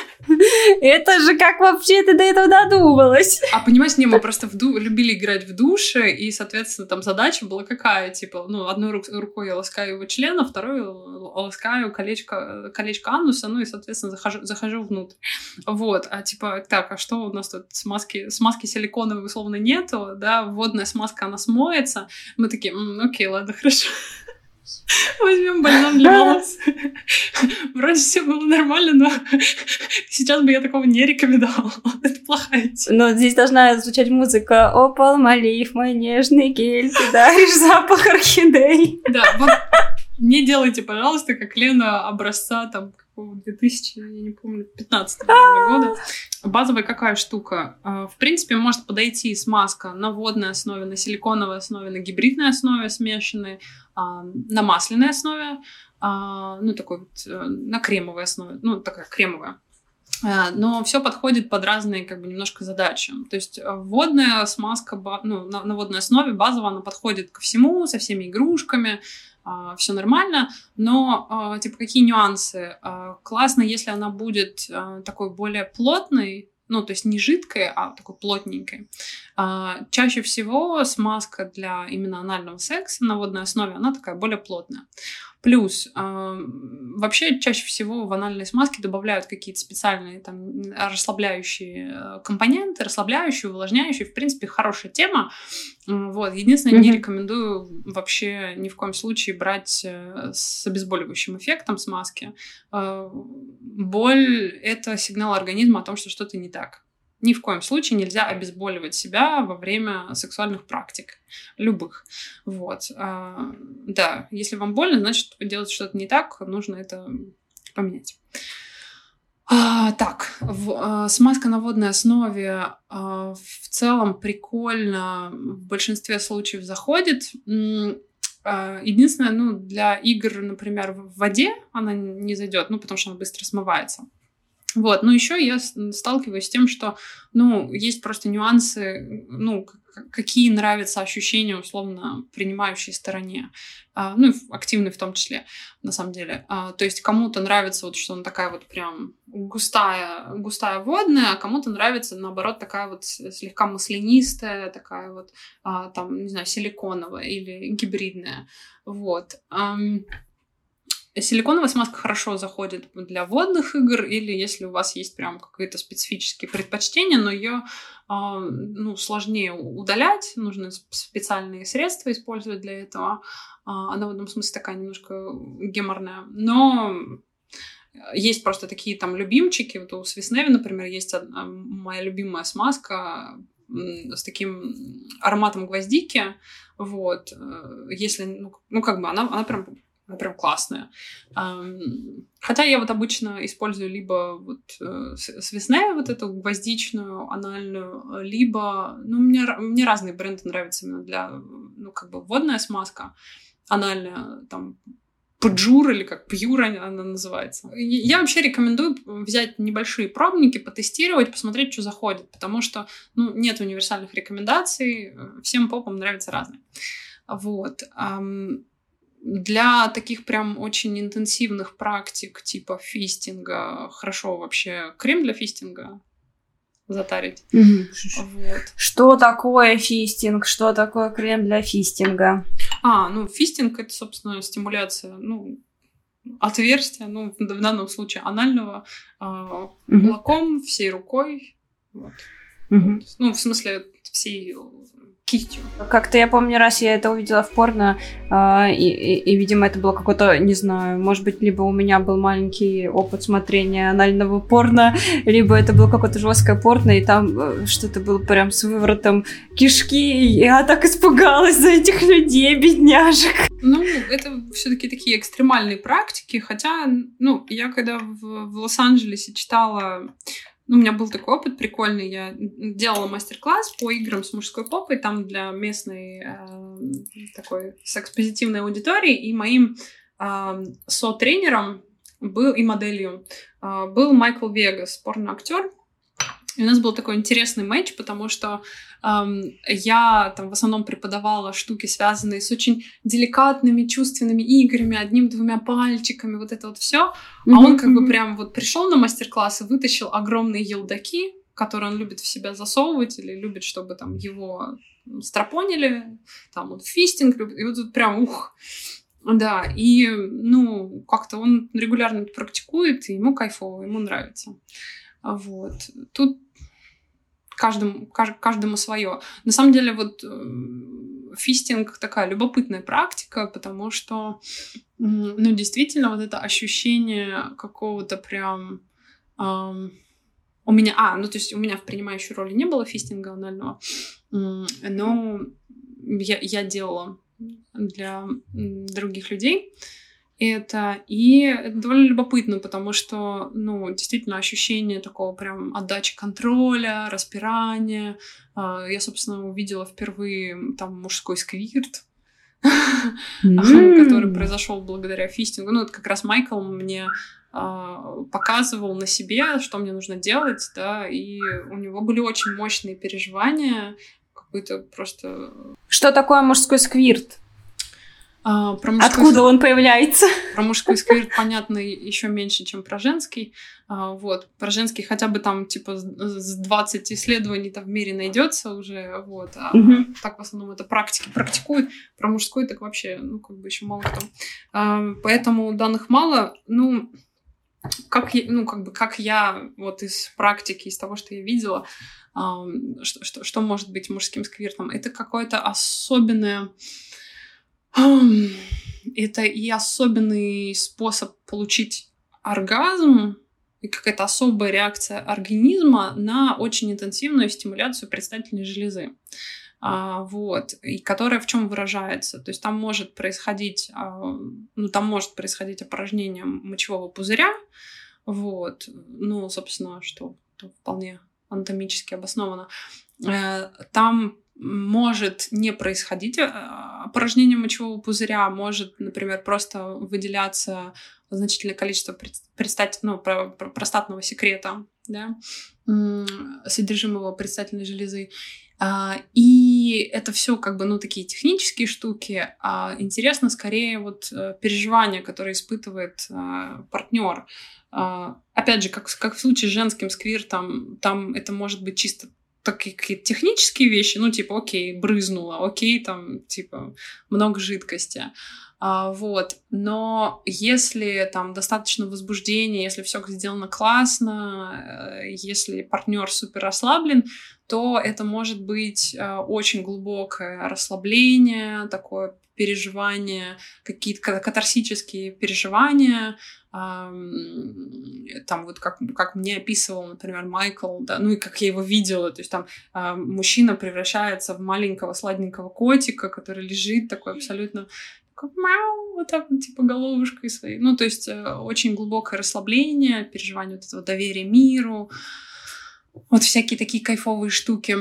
Это же как вообще ты до этого додумалась? А понимаешь, не, мы просто в ду- любили играть в душе, и, соответственно, там задача была какая, типа, ну, одной рук- рукой я ласкаю его члена, второй ласкаю колечко, колечко ануса, ну, и, соответственно, захожу, захожу внутрь. Вот, а типа, так, а что у нас тут смазки, смазки силиконовой условно нету, да, водная смазка, она смоется. Мы такие, окей, ладно, (laughs) хорошо. Возьмем бальзам для волос. Вроде все было нормально, но сейчас бы я такого не рекомендовала. Это плохая тема. Но здесь должна звучать музыка «Опал, малив, мой нежный гель, ты даришь запах орхидей». Да, вот не делайте, пожалуйста, как Лена образца там какого 2000, я не помню, 15 года. Базовая какая штука? А, в принципе, может подойти смазка на водной основе, на силиконовой основе, на гибридной основе смешанной, а, на масляной основе, а, ну, такой вот, э, на кремовой основе, ну, такая кремовая. Но все подходит под разные как бы немножко задачи. То есть э, водная смазка ну, на, на водной основе базово она подходит ко всему, со всеми игрушками, а, все нормально, но а, типа какие нюансы? А, классно, если она будет такой более плотной, ну, то есть не жидкой, а такой плотненькой. Чаще всего смазка для именно анального секса на водной основе, она такая более плотная. Плюс, э, вообще чаще всего в анальной смазке добавляют какие-то специальные там расслабляющие э, компоненты, расслабляющие, увлажняющие. В принципе, хорошая тема. Вот. Единственное, mm-hmm. не рекомендую вообще ни в коем случае брать э, с обезболивающим эффектом смазки. Э, боль — это сигнал организма о том, что что-то не так. Ни в коем случае нельзя обезболивать себя во время сексуальных практик. Любых. Вот. А, да, если вам больно, значит, вы делаете что-то не так, нужно это поменять. А, так, в, а, смазка на водной основе а, в целом прикольно, в большинстве случаев заходит. А, единственное, ну, для игр, например, в воде она не зайдет, ну, потому что она быстро смывается. Вот, но еще я сталкиваюсь с тем, что, ну, есть просто нюансы, ну, какие нравятся ощущения, условно, принимающей стороне, а, ну, и активной в том числе, на самом деле. А, то есть кому-то нравится вот, что она такая вот прям густая, густая водная, а кому-то нравится, наоборот, такая вот слегка маслянистая, такая вот, а, там, не знаю, силиконовая или гибридная, вот. Силиконовая смазка хорошо заходит для водных игр, или если у вас есть прям какие-то специфические предпочтения, но ее а, ну, сложнее удалять, нужны специальные средства использовать для этого. Э, она в этом смысле такая немножко геморная. Но есть просто такие там любимчики. Вот у Свисневи, например, есть одна, моя любимая смазка с таким ароматом гвоздики. Вот. Э, если, ну, ну как бы она, она прям прям классная. Хотя я вот обычно использую либо вот э, свесне, вот эту гвоздичную, анальную, либо... Ну, мне, мне разные бренды нравятся именно для, ну, как бы водная смазка, анальная, там, Пджур или как Пьюр она называется. Я вообще рекомендую взять небольшие пробники, потестировать, посмотреть, что заходит, потому что ну, нет универсальных рекомендаций, всем попам нравится разное. Вот для таких прям очень интенсивных практик типа фистинга хорошо вообще крем для фистинга затарить. Угу. Вот. Что такое фистинг? Что такое крем для фистинга? А, ну фистинг это, собственно, стимуляция, ну, отверстия, ну, в данном случае анального, э, кулаком, всей рукой. Вот. Угу. Ну, в смысле, всей кистью. Как-то я помню, раз я это увидела в порно, э, и, и, и, видимо, это было какое-то, не знаю, может быть, либо у меня был маленький опыт смотрения анального порно, (laughs) либо это было какое-то жесткое порно, и там э, что-то было прям с выворотом кишки, и я так испугалась за этих людей, бедняжек. Ну, это все-таки такие экстремальные практики, хотя, ну, я когда в, в Лос-Анджелесе читала у меня был такой опыт прикольный. Я делала мастер-класс по играм с мужской попой, там для местной э, такой секс-позитивной аудитории. И моим э, со-тренером был и моделью э, был Майкл Вегас, порно-актер. И у нас был такой интересный матч, потому что эм, я там в основном преподавала штуки, связанные с очень деликатными чувственными играми, одним-двумя пальчиками, вот это вот все. Mm-hmm. А он как бы прям вот пришел на мастер-класс и вытащил огромные елдаки, которые он любит в себя засовывать или любит, чтобы там его стропонили, там вот фистинг, и вот тут прям ух. Да, и, ну, как-то он регулярно это практикует, и ему кайфово, ему нравится. Вот. Тут каждому, каждому свое. На самом деле, вот э, фистинг такая любопытная практика, потому что, ну, действительно, вот это ощущение какого-то прям... Эм, у меня, а, ну, то есть у меня в принимающей роли не было фистинга анального, но я, я делала для других людей это. И это довольно любопытно, потому что, ну, действительно, ощущение такого прям отдачи контроля, распирания. А, я, собственно, увидела впервые там мужской сквирт, (laughs) который произошел благодаря фистингу. Ну, это как раз Майкл мне а, показывал на себе, что мне нужно делать, да, и у него были очень мощные переживания, какой-то просто... Что такое мужской сквирт? А, про мужской... Откуда он появляется? Про мужской сквирт понятно еще меньше, чем про женский. А, вот. Про женский хотя бы там типа с 20 исследований там в мире найдется уже. Вот. А угу. так в основном это практики практикуют. Про мужской так вообще, ну, как бы еще мало кто. А, поэтому данных мало. Ну, как я, ну, как бы, как я вот из практики, из того, что я видела, что, что, что может быть мужским сквиртом, это какое-то особенное это и особенный способ получить оргазм, и какая-то особая реакция организма на очень интенсивную стимуляцию предстательной железы. А, вот, и которая в чем выражается. То есть там может происходить, а, ну, там может происходить опорожнение мочевого пузыря, вот, ну, собственно, что вполне анатомически обосновано. Э, там может не происходить э, опорожнение мочевого пузыря, может, например, просто выделяться значительное количество предстать, ну, простатного секрета, да, содержимого предстательной железы. А, и это все как бы, ну, такие технические штуки. А интересно скорее вот э, переживания, которые испытывает э, партнер. А, опять же, как, как в случае с женским сквиртом, там это может быть чисто такие какие-то технические вещи, ну, типа, окей, брызнуло, окей, там, типа, много жидкости. А, вот. Но если там достаточно возбуждения, если все сделано классно, э, если партнер супер расслаблен, то это может быть э, очень глубокое расслабление, такое переживание, какие-то катарсические переживания, там вот как, как мне описывал, например, Майкл, да, ну и как я его видела, то есть там э, мужчина превращается в маленького сладенького котика, который лежит такой абсолютно такой, мяу, вот так вот, типа головушкой своей. Ну, то есть э, очень глубокое расслабление, переживание вот этого доверия миру, вот всякие такие кайфовые штуки.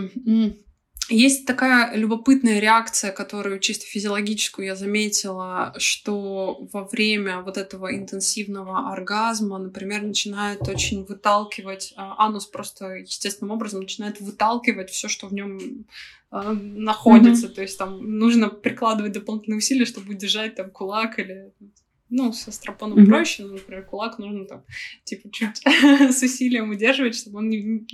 Есть такая любопытная реакция, которую чисто физиологическую я заметила, что во время вот этого интенсивного оргазма, например, начинает очень выталкивать, а, анус просто естественным образом начинает выталкивать все, что в нем а, находится. Mm-hmm. То есть там нужно прикладывать дополнительные усилия, чтобы удержать там кулак или ну, со стропоном mm-hmm. проще, но, например, кулак нужно там, типа, чуть (laughs) с усилием удерживать, чтобы он не,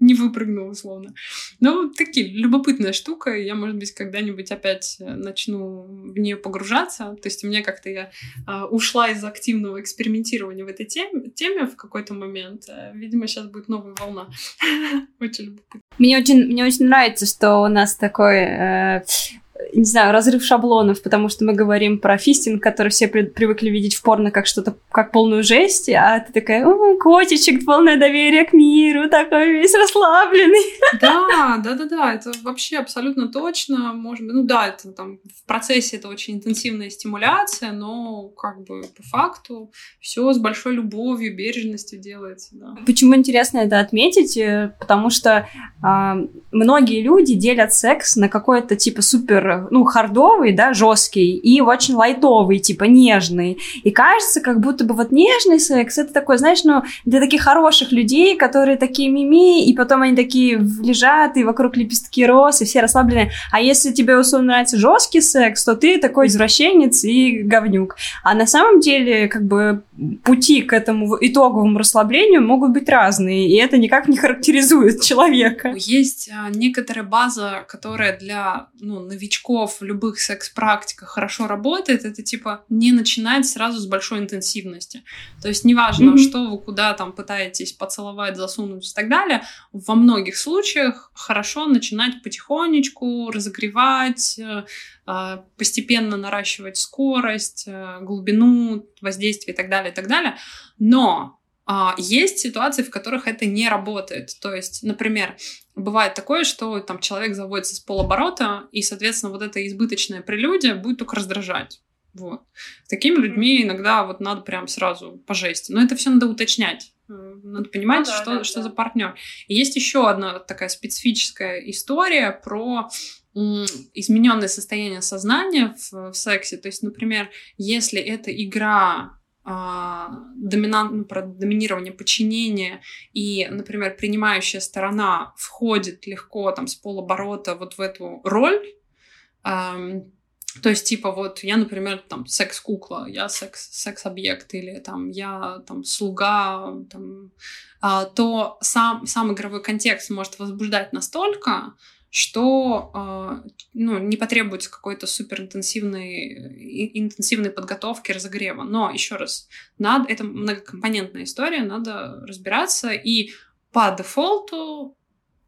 не выпрыгнул, условно. Ну, такие, любопытная штука. Я, может быть, когда-нибудь опять э, начну в нее погружаться. То есть у меня как-то я а, ушла из активного экспериментирования в этой теме, теме в какой-то момент. А, видимо, сейчас будет новая волна. (laughs) очень любопытно. Мне очень, мне очень нравится, что у нас такой э, не знаю, разрыв шаблонов, потому что мы говорим про фистинг, который все при- привыкли видеть в порно как что-то, как полную жесть, а ты такая, о, котичек, полное доверие к миру, такой весь расслабленный. Да, да, да, да, это вообще абсолютно точно, может быть, ну да, это там в процессе это очень интенсивная стимуляция, но как бы по факту все с большой любовью, бережностью делается, да. Почему интересно это отметить? Э, потому что э, многие люди делят секс на какой-то типа ну, хардовый, да, жесткий, и очень лайтовый, типа нежный. И кажется, как будто бы вот нежный секс, это такой, знаешь, ну, для таких хороших людей, которые такие мими, и потом они такие лежат, и вокруг лепестки роз, и все расслаблены. А если тебе, условно, нравится жесткий секс, то ты такой извращенец и говнюк. А на самом деле, как бы, пути к этому итоговому расслаблению могут быть разные, и это никак не характеризует (laughs) человека. Есть а, некоторая база, которая для ну, новичков в любых секс-практиках хорошо работает, это типа не начинать сразу с большой интенсивности. То есть неважно, mm-hmm. что вы куда там пытаетесь поцеловать, засунуть и так далее, во многих случаях хорошо начинать потихонечку разогревать, э, а, постепенно наращивать скорость, э, глубину воздействия и так далее, и так далее. Но а, есть ситуации, в которых это не работает. То есть, например, бывает такое, что там человек заводится с полоборота, и, соответственно, вот эта избыточная прелюдия будет только раздражать. Вот. С такими людьми иногда вот надо прям сразу по жести. Но это все надо уточнять. Э, надо понимать, ну, да, что, да, что да. за партнер. И есть еще одна такая специфическая история про измененное состояние сознания в, в сексе. То есть, например, если это игра доминант, ну, про доминирование, подчинение, и, например, принимающая сторона входит легко там с полоборота вот в эту роль, эм, то есть, типа, вот я, например, там, секс-кукла, я секс, секс-объект, или там я там слуга, там, а, то сам, сам игровой контекст может возбуждать настолько, что э, ну, не потребуется какой-то суперинтенсивной интенсивной подготовки, разогрева. Но, еще раз, надо, это многокомпонентная история, надо разбираться, и по дефолту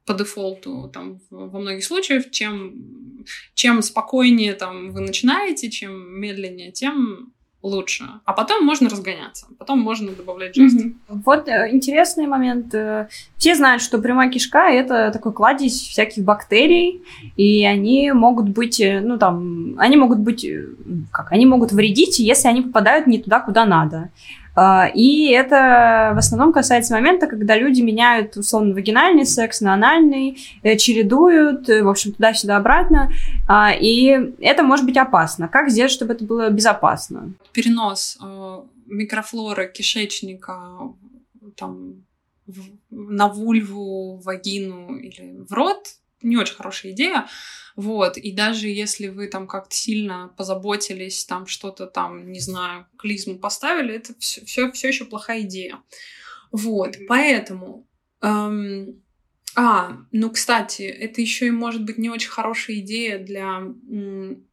по дефолту там во многих случаях, чем, чем спокойнее там вы начинаете, чем медленнее, тем лучше. А потом можно разгоняться, потом можно добавлять жест. Mm-hmm. Вот э, интересный момент. Э, все знают, что прямая кишка это такой кладезь всяких бактерий, и они могут быть, э, ну там, они могут быть, как, они могут вредить, если они попадают не туда, куда надо. А, и это в основном касается момента, когда люди меняют, условно, вагинальный секс на анальный, э, чередуют, э, в общем, туда-сюда обратно. А, и это может быть опасно. Как сделать, чтобы это было безопасно? Перенос э, микрофлоры кишечника там, на вульву, вагину или в рот не очень хорошая идея. Вот, и даже если вы там как-то сильно позаботились, там что-то там, не знаю, клизму поставили, это все, все, все еще плохая идея. Вот, поэтому... Эм, а, ну, кстати, это еще и может быть не очень хорошая идея для,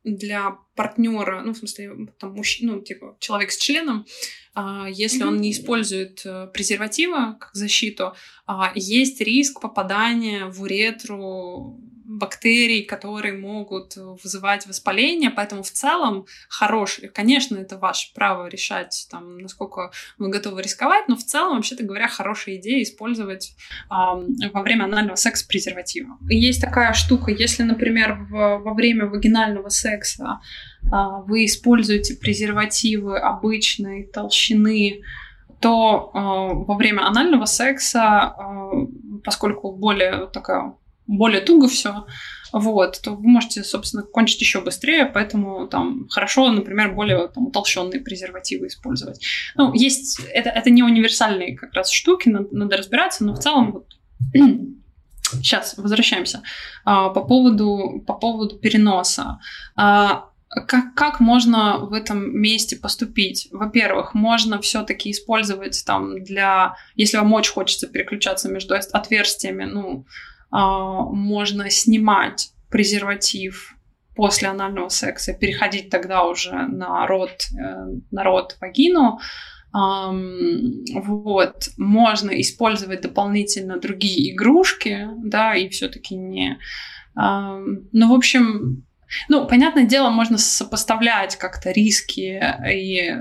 для партнера, ну, в смысле, там, мужчина, ну, типа, человек с членом, а, если он не использует э, презерватива как защиту, а, есть риск попадания в уретру бактерий, которые могут вызывать воспаление, поэтому в целом хороший, конечно, это ваше право решать, там, насколько вы готовы рисковать, но в целом, вообще-то говоря, хорошая идея использовать э, во время анального секса презерватива. Есть такая штука, если, например, в, во время вагинального секса э, вы используете презервативы обычной толщины, то э, во время анального секса, э, поскольку более такая более туго все, вот, то вы можете, собственно, кончить еще быстрее, поэтому там хорошо, например, более там, утолщенные презервативы использовать. Ну, есть, это, это не универсальные как раз штуки, надо, надо разбираться, но в целом вот (clears throat) Сейчас возвращаемся. А, по поводу, по поводу переноса. А, как, как можно в этом месте поступить? Во-первых, можно все-таки использовать там для... Если вам очень хочется переключаться между отверстиями, ну, можно снимать презерватив после анального секса, переходить тогда уже на рот, э, на рот вагину. Вот, можно использовать дополнительно другие игрушки, да, и все-таки не... Ну, в общем, ну, понятное дело, можно сопоставлять как-то риски и,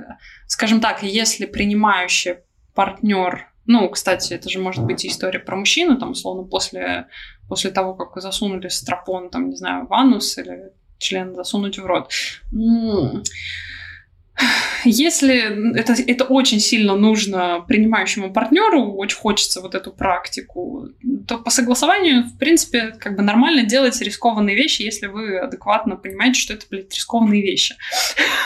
скажем так, если принимающий партнер ну, кстати, это же может быть история про мужчину, там, условно, после, после того, как засунули стропон, там, не знаю, в анус или член засунуть в рот. Если это, это очень сильно нужно принимающему партнеру, очень хочется вот эту практику, то по согласованию, в принципе, как бы нормально делать рискованные вещи, если вы адекватно понимаете, что это, блядь, рискованные вещи.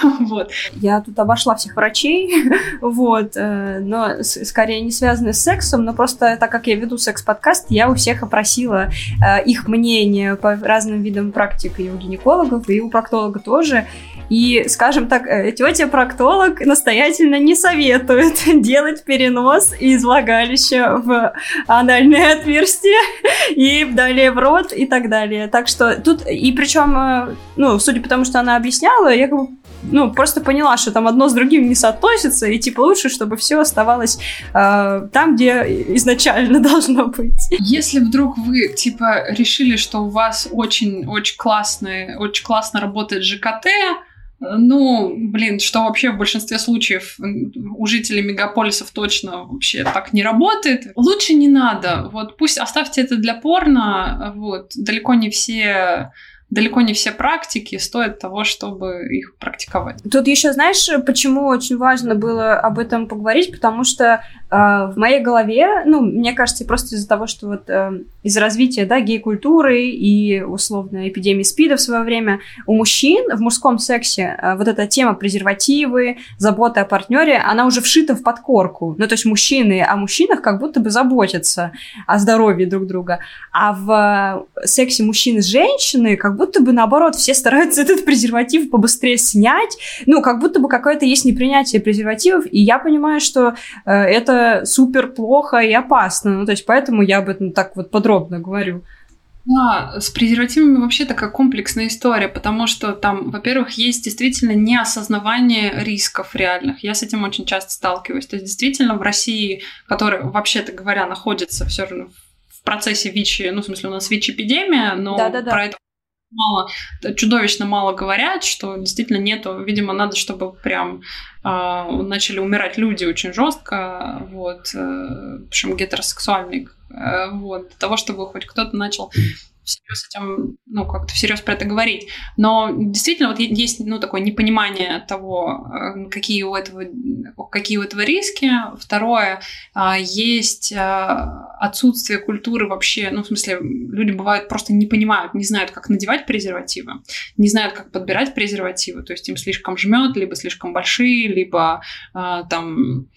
(laughs) вот. Я тут обошла всех врачей, (laughs) вот, э, но скорее не связаны с сексом, но просто так как я веду секс-подкаст, я у всех опросила э, их мнение по разным видам практик и у гинекологов, и у проктолога тоже, и, скажем так, э, тетя-проктолог настоятельно не советует (laughs) делать перенос из влагалища в анальное отверстие и далее в рот и так далее. Так что тут, и причем, э, ну, судя по тому, что она объясняла, я как бы ну, просто поняла, что там одно с другим не соотносится, и типа лучше, чтобы все оставалось э, там, где изначально (laughs) должно быть. Если вдруг вы, типа, решили, что у вас очень-очень классный, очень классно работает ЖКТ, ну, блин, что вообще в большинстве случаев у жителей мегаполисов точно вообще так не работает. Лучше не надо. Вот пусть оставьте это для порно. Вот далеко не все далеко не все практики стоят того, чтобы их практиковать. Тут еще знаешь, почему очень важно было об этом поговорить, потому что в моей голове, ну, мне кажется, просто из-за того, что вот э, из развития, да, гей-культуры и, условно, эпидемии СПИДа в свое время, у мужчин в мужском сексе э, вот эта тема презервативы, забота о партнере, она уже вшита в подкорку. Ну, то есть мужчины о мужчинах как будто бы заботятся о здоровье друг друга. А в сексе мужчины с женщиной как будто бы, наоборот, все стараются этот презерватив побыстрее снять. Ну, как будто бы какое-то есть непринятие презервативов, и я понимаю, что э, это супер плохо и опасно. Ну, то есть поэтому я об этом так вот подробно говорю. Да, с презервативами вообще такая комплексная история, потому что там, во-первых, есть действительно неосознавание рисков реальных. Я с этим очень часто сталкиваюсь. То есть действительно в России, которая, вообще-то говоря, находится все равно в процессе ВИЧ, ну, в смысле, у нас ВИЧ-эпидемия, но Да-да-да. про это мало, чудовищно мало говорят, что действительно нету, видимо, надо, чтобы прям э, начали умирать люди очень жестко, вот, э, причем гетеросексуальные, э, вот, для того, чтобы хоть кто-то начал всерьез этим, ну, как-то всерьез про это говорить. Но действительно вот есть, ну, такое непонимание того, э, какие у этого, какие у этого риски. Второе, а, есть а, отсутствие культуры вообще, ну, в смысле, люди бывают просто не понимают, не знают, как надевать презервативы, не знают, как подбирать презервативы, то есть им слишком жмет, либо слишком большие, либо а, там,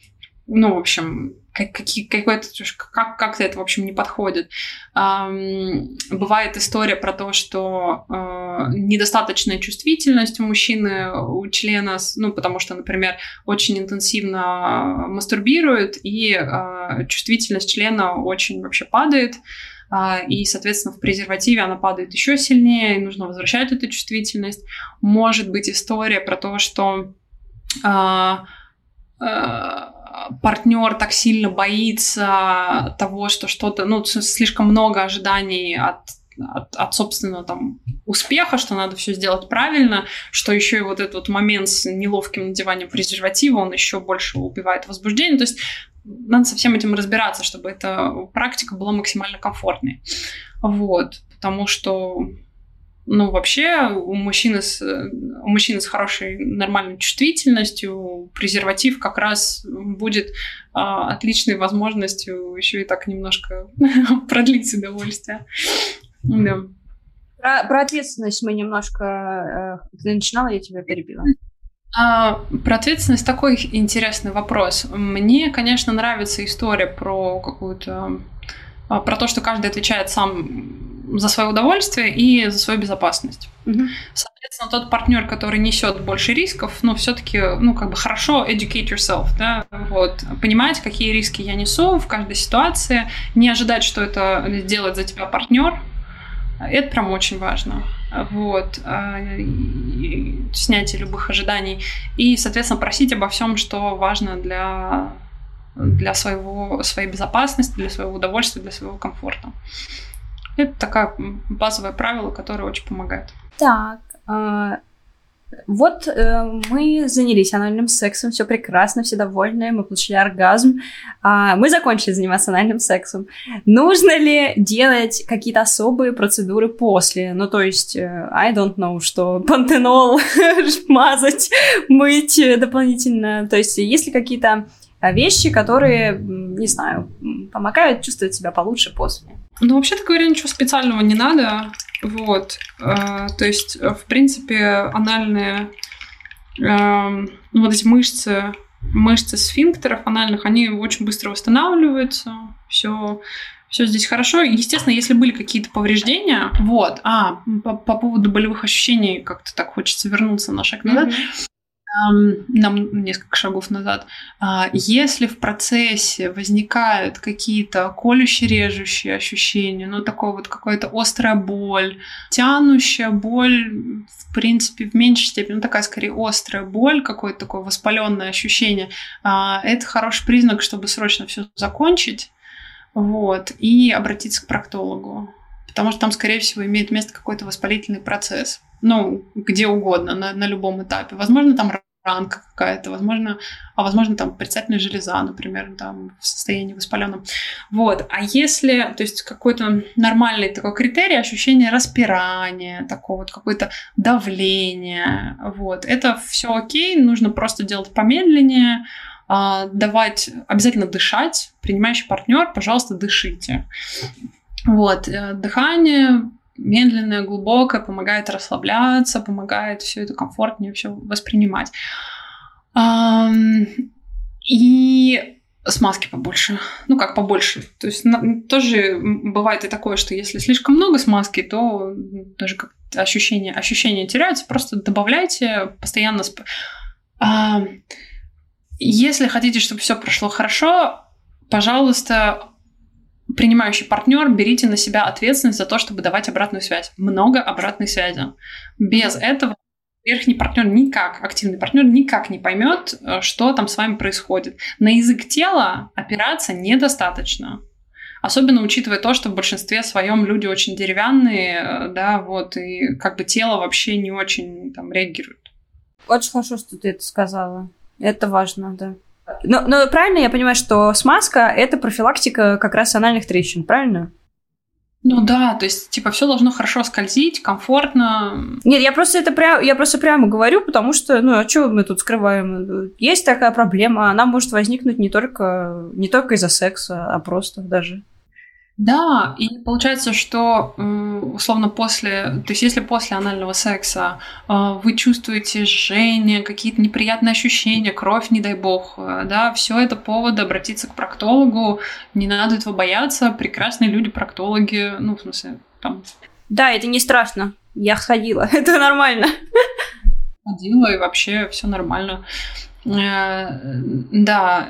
ну, в общем, как, какие, какой-то, как, как-то это, в общем, не подходит. Эм, бывает история про то, что э, недостаточная чувствительность у мужчины, у члена, ну, потому что, например, очень интенсивно мастурбирует, и э, чувствительность члена очень вообще падает, э, и, соответственно, в презервативе она падает еще сильнее, и нужно возвращать эту чувствительность. Может быть история про то, что э, э, партнер так сильно боится того, что что-то, ну, слишком много ожиданий от от, от собственного там успеха, что надо все сделать правильно, что еще и вот этот вот момент с неловким надеванием презерватива, он еще больше убивает возбуждение. То есть надо со всем этим разбираться, чтобы эта практика была максимально комфортной. Вот. Потому что ну, вообще, у мужчины с, у мужчины с хорошей нормальной чувствительностью презерватив как раз будет а, отличной возможностью еще и так немножко (laughs) продлить удовольствие. Да. Про, про ответственность мы немножко... Э, ты начинала, я тебя перебила. А, про ответственность такой интересный вопрос. Мне, конечно, нравится история про какую-то... А, про то, что каждый отвечает сам за свое удовольствие и за свою безопасность. Угу. Соответственно, тот партнер, который несет больше рисков, ну, все-таки, ну, как бы хорошо educate yourself, да, вот, понимать, какие риски я несу в каждой ситуации, не ожидать, что это сделает за тебя партнер, это прям очень важно. Вот. А, снятие любых ожиданий. И, соответственно, просить обо всем, что важно для для своего, своей безопасности, для своего удовольствия, для своего комфорта. Это такое базовое правило, которое очень помогает. Так, э, вот э, мы занялись анальным сексом, все прекрасно, все довольны, мы получили оргазм, э, мы закончили заниматься анальным сексом. Нужно ли делать какие-то особые процедуры после? Ну, то есть, э, I don't know, что пантенол (laughs) мазать, мыть дополнительно. То есть, есть ли какие-то э, вещи, которые, не знаю, помогают чувствовать себя получше после? Ну, вообще-то говоря, ничего специального не надо. Вот. Э, то есть, в принципе, анальные э, вот эти мышцы, мышцы сфинктеров анальных, они очень быстро восстанавливаются. Все все здесь хорошо. Естественно, если были какие-то повреждения, вот, а, по, по поводу болевых ощущений, как-то так хочется вернуться на шаг назад. Mm-hmm нам несколько шагов назад, а, если в процессе возникают какие-то колющие, режущие ощущения, ну, такое вот какая-то острая боль, тянущая боль, в принципе, в меньшей степени, ну, такая скорее острая боль, какое-то такое воспаленное ощущение, а, это хороший признак, чтобы срочно все закончить, вот, и обратиться к проктологу, потому что там, скорее всего, имеет место какой-то воспалительный процесс ну, где угодно, на, на любом этапе. Возможно, там ранка какая-то, возможно, а возможно там предстательная железа, например, там в состоянии воспаленном. Вот. А если, то есть какой-то нормальный такой критерий, ощущение распирания, такого вот какое-то давление, вот, это все окей, нужно просто делать помедленнее, а, давать, обязательно дышать. Принимающий партнер, пожалуйста, дышите. Вот, э, дыхание медленное, глубокое, помогает расслабляться, помогает все это комфортнее все воспринимать. И смазки побольше. Ну, как побольше. То есть на, тоже бывает и такое, что если слишком много смазки, то даже как ощущения, ощущения теряются. Просто добавляйте постоянно... Сп... А, если хотите, чтобы все прошло хорошо, пожалуйста, принимающий партнер, берите на себя ответственность за то, чтобы давать обратную связь. Много обратной связи. Без этого верхний партнер никак, активный партнер никак не поймет, э, что там с вами происходит. На язык тела опираться недостаточно. Особенно учитывая то, что в большинстве своем люди очень деревянные, э, да, вот, и как бы тело вообще не очень там реагирует. Очень хорошо, что ты это сказала. Это важно, да. Но, но правильно я понимаю, что смазка – это профилактика как раз анальных трещин, правильно? Ну да, то есть, типа, все должно хорошо скользить, комфортно. Нет, я просто это прям, я просто прямо говорю, потому что, ну, а что мы тут скрываем? Есть такая проблема, она может возникнуть не только, не только из-за секса, а просто даже. Да, и получается, что условно после, то есть если после анального секса э, вы чувствуете жжение, какие-то неприятные ощущения, кровь, не дай бог, э, да, все это повод обратиться к проктологу, не надо этого бояться, прекрасные люди проктологи, ну в смысле там. Да, это не страшно, я ходила, (laughs) это нормально. Ходила и вообще все нормально. Э, да,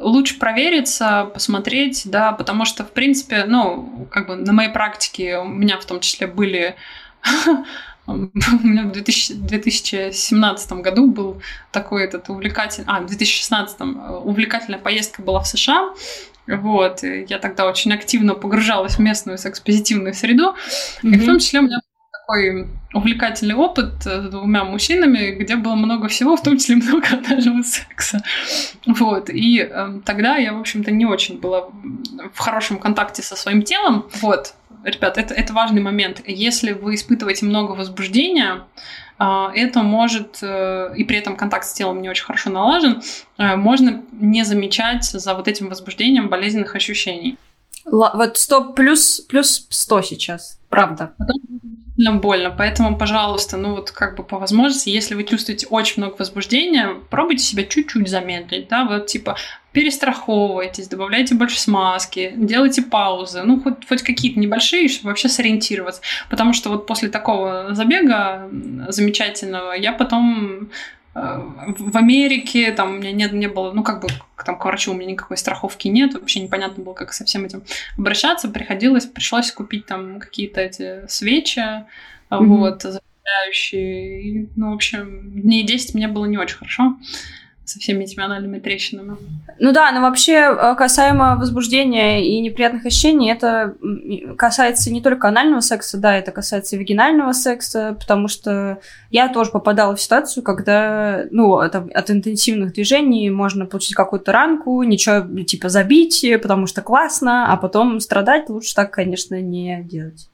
лучше провериться, посмотреть, да, потому что, в принципе, ну, как бы на моей практике у меня в том числе были (laughs) у меня в 2000, 2017 году был такой этот увлекательный... А, в 2016 э, увлекательная поездка была в США. Вот, я тогда очень активно погружалась в местную секс-позитивную среду. Mm-hmm. И в том числе у меня такой увлекательный опыт с двумя мужчинами, где было много всего, в том числе много (laughs) анального секса. Вот. И э, тогда я, в общем-то, не очень была в хорошем контакте со своим телом. Вот. Ребят, это, это важный момент. Если вы испытываете много возбуждения, э, это может, э, и при этом контакт с телом не очень хорошо налажен, э, можно не замечать за вот этим возбуждением болезненных ощущений. Л- вот 100 плюс, плюс 100 сейчас, правда. Потом действительно больно. Поэтому, пожалуйста, ну вот как бы по возможности, если вы чувствуете очень много возбуждения, пробуйте себя чуть-чуть замедлить, да, вот типа перестраховывайтесь, добавляйте больше смазки, делайте паузы, ну хоть, хоть какие-то небольшие, чтобы вообще сориентироваться. Потому что вот после такого забега замечательного я потом в Америке, там у меня не, не было, ну, как бы, там, к врачу у меня никакой страховки нет, вообще непонятно было, как со всем этим обращаться, приходилось, пришлось купить там какие-то эти свечи, mm-hmm. вот, зажигающие, ну, в общем, дней 10 мне было не очень хорошо, со всеми этими анальными трещинами. Ну да, но вообще э, касаемо возбуждения и неприятных ощущений, это касается не только анального секса, да, это касается и вагинального секса, потому что я тоже попадала в ситуацию, когда, ну, от, от интенсивных движений можно получить какую-то ранку, ничего типа забить, потому что классно, а потом страдать лучше так, конечно, не делать.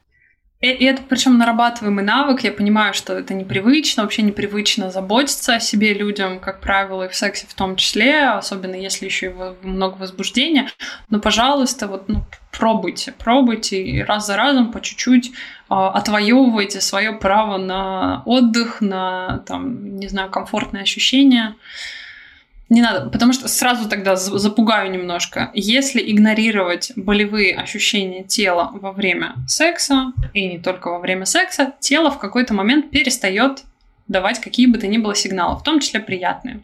И это причем нарабатываемый навык. Я понимаю, что это непривычно, вообще непривычно заботиться о себе людям, как правило, и в сексе в том числе, особенно если еще и много возбуждения. Но, пожалуйста, вот ну, пробуйте, пробуйте и раз за разом по чуть-чуть э, отвоевывайте свое право на отдых, на там, не знаю, комфортные ощущения. Не надо, потому что сразу тогда запугаю немножко. Если игнорировать болевые ощущения тела во время секса, и не только во время секса, тело в какой-то момент перестает давать какие бы то ни было сигналы, в том числе приятные.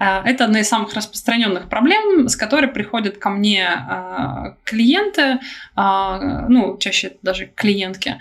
Э, это одна из самых распространенных проблем, с которой приходят ко мне э, клиенты, э, ну, чаще даже клиентки,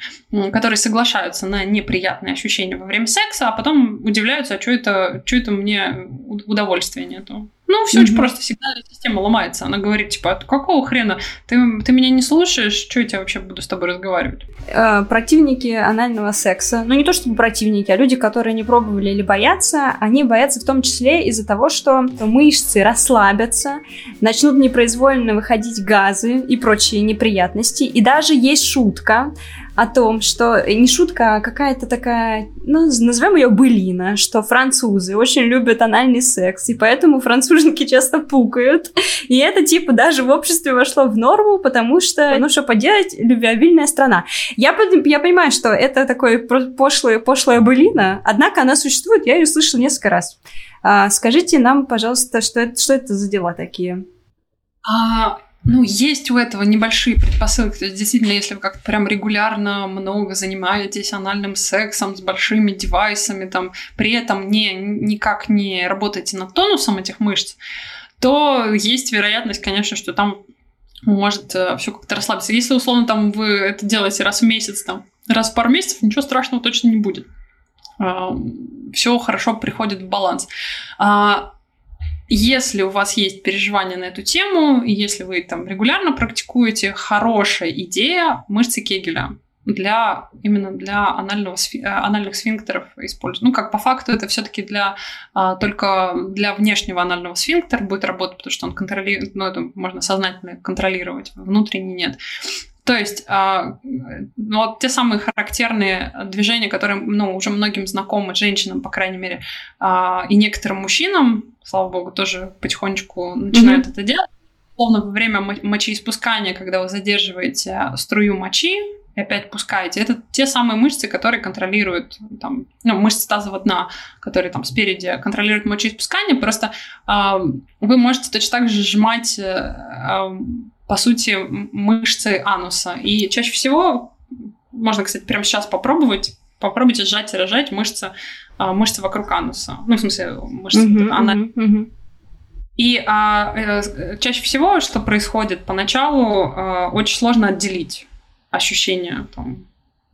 которые соглашаются на неприятные ощущения во время секса, а потом удивляются, а что это, что это мне удовольствия нету. Ну, все mm-hmm. очень просто. Сигнальная система ломается. Она говорит, типа, «А какого хрена? Ты, ты меня не слушаешь? Что я тебя вообще буду с тобой разговаривать? Э, противники анального секса. Ну, не то чтобы противники, а люди, которые не пробовали или боятся, они боятся в том числе из-за того, что мышцы расслабятся, начнут непроизвольно выходить газы и прочие неприятности. И даже есть шутка, о том, что не шутка, а какая-то такая, ну, назовем ее былина, что французы очень любят анальный секс, и поэтому француженки часто пукают. И это, типа, даже в обществе вошло в норму, потому что, ну, что поделать, любвеобильная страна. Я, я понимаю, что это такое пошлое, пошлая былина, однако она существует, я ее слышала несколько раз. А, скажите нам, пожалуйста, что это, что это за дела такие? А, ну, есть у этого небольшие предпосылки. То есть, действительно, если вы как-то прям регулярно много занимаетесь анальным сексом с большими девайсами, там, при этом не, никак не работаете над тонусом этих мышц, то есть вероятность, конечно, что там может э, все как-то расслабиться. Если, условно, там вы это делаете раз в месяц, там, раз в пару месяцев, ничего страшного точно не будет. А, все хорошо приходит в баланс. А, если у вас есть переживания на эту тему, если вы там регулярно практикуете, хорошая идея мышцы Кегеля для именно для анального, э, анальных сфинктеров используют. Ну, как по факту это все-таки для а, только для внешнего анального сфинктера будет работать, потому что он контролирует, ну, это можно сознательно контролировать, внутренний нет. То есть а, ну, вот те самые характерные движения, которые ну, уже многим знакомы, женщинам, по крайней мере, а, и некоторым мужчинам, слава богу, тоже потихонечку начинают mm-hmm. это делать. Словно во время мочеиспускания, когда вы задерживаете струю мочи, и опять пускаете. Это те самые мышцы, которые контролируют, там, ну, мышцы тазового дна, которые там спереди контролируют мочеиспускание. Просто э, вы можете точно так же сжимать э, по сути, мышцы ануса. И чаще всего, можно, кстати, прямо сейчас попробовать, попробуйте сжать и рожать мышцы, а, мышцы вокруг ануса. Ну, в смысле, мышцы ана... uh-huh, uh-huh. И а, э, чаще всего, что происходит поначалу, а, очень сложно отделить ощущения там,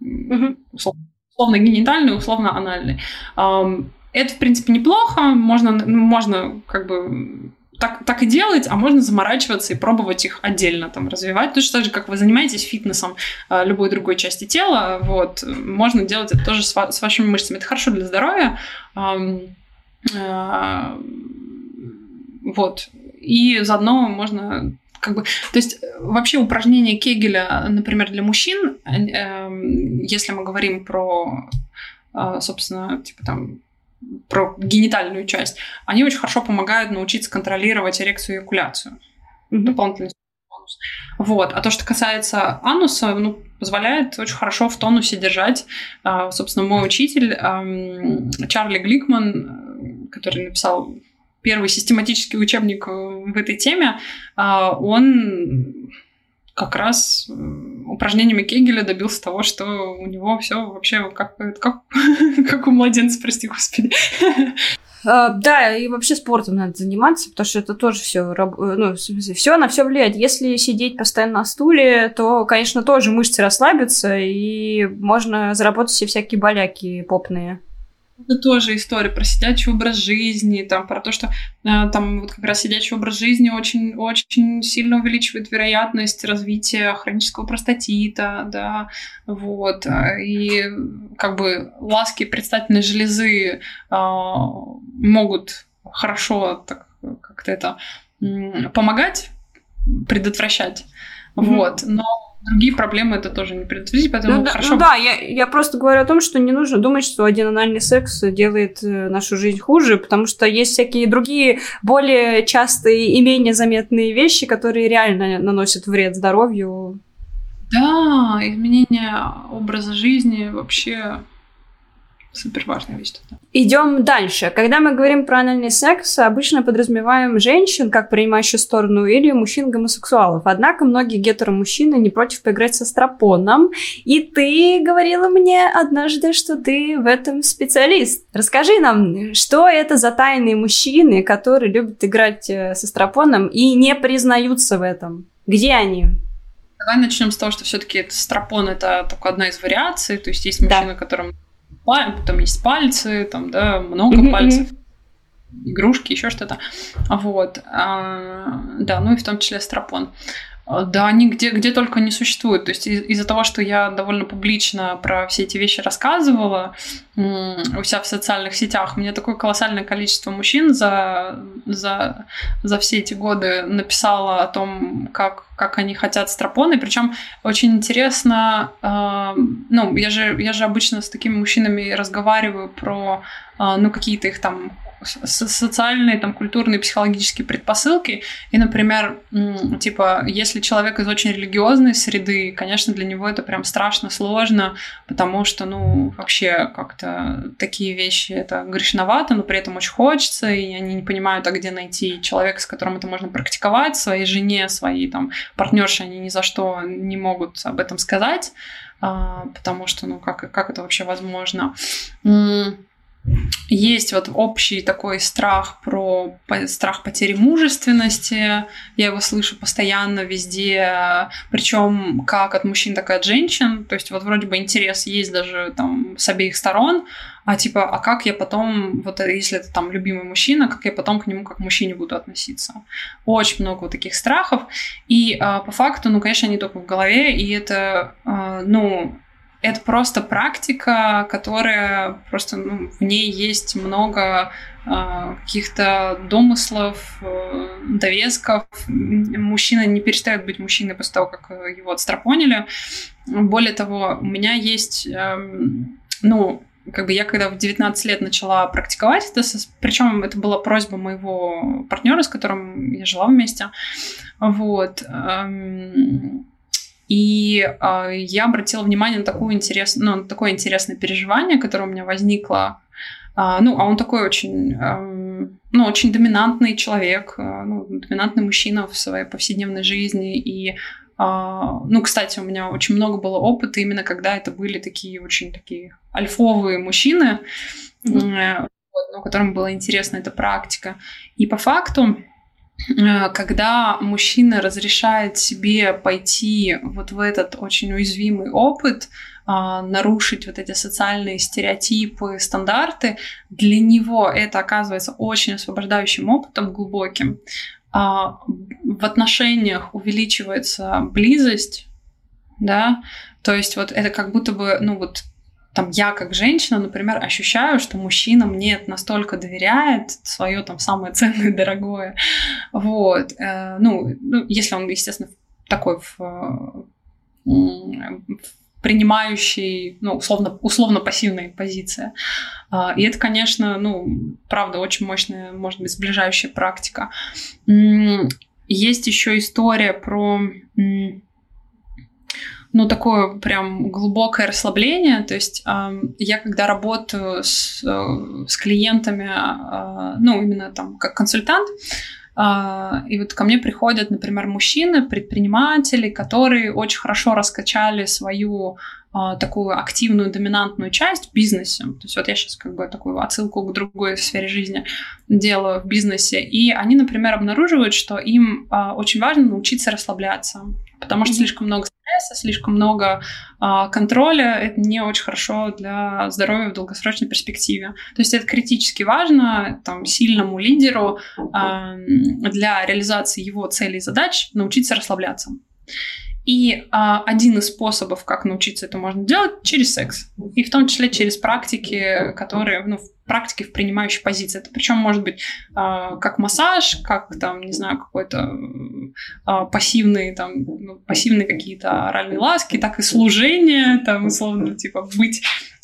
uh-huh. условно генитальные, условно анальные. А, это, в принципе, неплохо, можно, можно как бы так, так и делать, а можно заморачиваться и пробовать их отдельно там развивать. Точно так же, как вы занимаетесь фитнесом э, любой другой части тела, вот, можно делать это тоже с, с вашими мышцами. Это хорошо для здоровья. Э, вот. И заодно можно как бы, то есть вообще упражнения Кегеля, например, для мужчин, э, если мы говорим про, э, собственно, типа там про генитальную часть, они очень хорошо помогают научиться контролировать эрекцию и эякуляцию. Mm-hmm. Дополнительный бонус. Вот. А то, что касается ануса, ну, позволяет очень хорошо в тонусе держать. А, собственно, мой учитель Чарли Гликман, который написал первый систематический учебник в этой теме, а, он как раз упражнениями Кегеля добился того, что у него все вообще как, как, (laughs) как у младенца, прости господи. А, да, и вообще спортом надо заниматься, потому что это тоже все, ну, все на все влияет. Если сидеть постоянно на стуле, то, конечно, тоже мышцы расслабятся, и можно заработать все всякие боляки попные. Это тоже история про сидячий образ жизни, там, про то, что э, там вот как раз сидячий образ жизни очень, очень сильно увеличивает вероятность развития хронического простатита, да, вот, и как бы ласки предстательной железы э, могут хорошо так как-то это помогать, предотвращать, mm-hmm. вот, но другие проблемы это тоже не предотвратить, поэтому ну, хорошо. Ну да, я, я просто говорю о том, что не нужно думать, что один анальный секс делает э, нашу жизнь хуже, потому что есть всякие другие более частые и менее заметные вещи, которые реально наносят вред здоровью. Да, изменение образа жизни вообще супер важная вещь. Идем дальше. Когда мы говорим про анальный секс, обычно подразумеваем женщин как принимающую сторону или мужчин-гомосексуалов. Однако многие гетеромужчины не против поиграть со стропоном. И ты говорила мне однажды, что ты в этом специалист. Расскажи нам, что это за тайные мужчины, которые любят играть э, со стропоном и не признаются в этом? Где они? Давай начнем с того, что все-таки стропон это только одна из вариаций. То есть есть мужчины, да. которым там есть пальцы, там, да, много mm-hmm. пальцев, игрушки, еще что-то. Вот. А, да, ну и в том числе стропон. А, да, они где, где только не существуют. То есть из- из-за того, что я довольно публично про все эти вещи рассказывала у себя в социальных сетях, мне такое колоссальное количество мужчин за, за, за все эти годы написало о том, как, как они хотят стропоны. Причем очень интересно, э, ну, я же, я же обычно с такими мужчинами разговариваю про э, ну, какие-то их там социальные, там, культурные, психологические предпосылки. И, например, типа, если человек из очень религиозной среды, конечно, для него это прям страшно сложно, потому что, ну, вообще как-то такие вещи это грешновато, но при этом очень хочется, и они не понимают, а где найти человека, с которым это можно практиковать, своей жене, своей там партнерше они ни за что не могут об этом сказать, а, потому что, ну, как, как это вообще возможно? Есть вот общий такой страх про страх потери мужественности. Я его слышу постоянно везде, причем как от мужчин, так и от женщин. То есть вот вроде бы интерес есть даже там с обеих сторон, а типа, а как я потом, вот если это там любимый мужчина, как я потом к нему как к мужчине буду относиться? Очень много вот таких страхов. И а, по факту, ну, конечно, они только в голове, и это, а, ну, это просто практика, которая просто ну, в ней есть много э, каких-то домыслов, э, довесков. Мужчина не перестает быть мужчиной после того, как его отстропонили. Более того, у меня есть, э, ну, как бы я когда в 19 лет начала практиковать это, причем это была просьба моего партнера, с которым я жила вместе, вот, эм, и э, я обратила внимание на, такую интерес, ну, на такое интересное переживание, которое у меня возникло. Э, ну, а он такой очень, э, ну, очень доминантный человек, э, ну, доминантный мужчина в своей повседневной жизни. И, э, ну, кстати, у меня очень много было опыта именно когда это были такие очень такие альфовые мужчины, э, вот, которым была интересна эта практика. И по факту когда мужчина разрешает себе пойти вот в этот очень уязвимый опыт, а, нарушить вот эти социальные стереотипы, стандарты, для него это оказывается очень освобождающим опытом, глубоким. А, в отношениях увеличивается близость, да, то есть вот это как будто бы, ну вот там я как женщина, например, ощущаю, что мужчина мне настолько доверяет свое там самое ценное, (laughs) дорогое. Вот. Э, ну, ну, если он, естественно, такой в, принимающий, ну, условно, условно пассивной позиции. А, и это, конечно, ну, правда, очень мощная, может быть, сближающая практика. Есть еще история про ну, такое прям глубокое расслабление. То есть э, я, когда работаю с, э, с клиентами, э, ну, именно там как консультант, э, и вот ко мне приходят, например, мужчины, предприниматели, которые очень хорошо раскачали свою такую активную, доминантную часть в бизнесе. То есть вот я сейчас как бы такую отсылку к другой сфере жизни делаю в бизнесе. И они, например, обнаруживают, что им очень важно научиться расслабляться, потому что слишком много стресса, слишком много а, контроля, это не очень хорошо для здоровья в долгосрочной перспективе. То есть это критически важно там, сильному лидеру а, для реализации его целей и задач научиться расслабляться. И а, один из способов, как научиться это можно делать, через секс. И в том числе через практики, которые, ну, практики в принимающей позиции. Это причем может быть а, как массаж, как там, не знаю, какой-то а, пассивные, там, ну, пассивные какие-то оральные ласки, так и служение, там, условно, типа, быть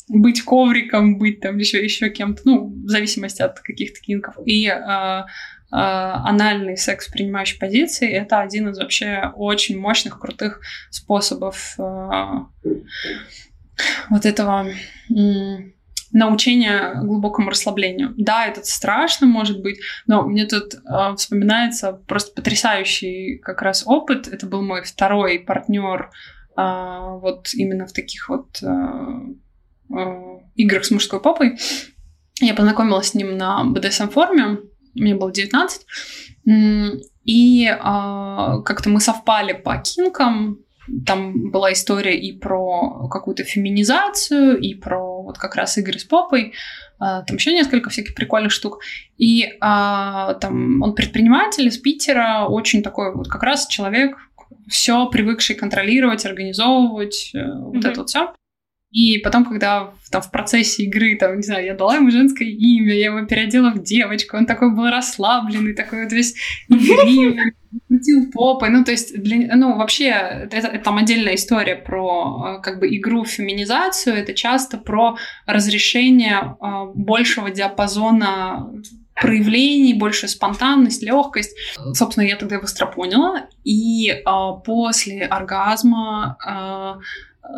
быть ковриком, быть там еще еще кем-то, ну, в зависимости от каких-то кинков. И а, анальный секс принимающей позиции — это один из вообще очень мощных, крутых способов э, вот этого научения глубокому расслаблению. Да, это страшно, может быть, но мне тут э, вспоминается просто потрясающий как раз опыт. Это был мой второй партнер э, вот именно в таких вот э, э, играх с мужской попой. Я познакомилась с ним на BDSM-форуме, мне было 19. И э, как-то мы совпали по кинкам. Там была история и про какую-то феминизацию, и про вот как раз игры с попой. Э, там еще несколько всяких прикольных штук. И э, там он предприниматель из Питера, очень такой вот как раз человек, все привыкший контролировать, организовывать, mm-hmm. вот это вот все. И потом, когда там, в процессе игры, там, не знаю, я дала ему женское имя, я его переодела в девочку, он такой был расслабленный, такой вот весь игривый, крутил попой. Ну, то есть, для, ну, вообще, это, это там отдельная история про э, как бы игру в феминизацию. Это часто про разрешение э, большего диапазона проявлений, большую спонтанность, легкость. Собственно, я тогда быстро поняла. И э, после оргазма э,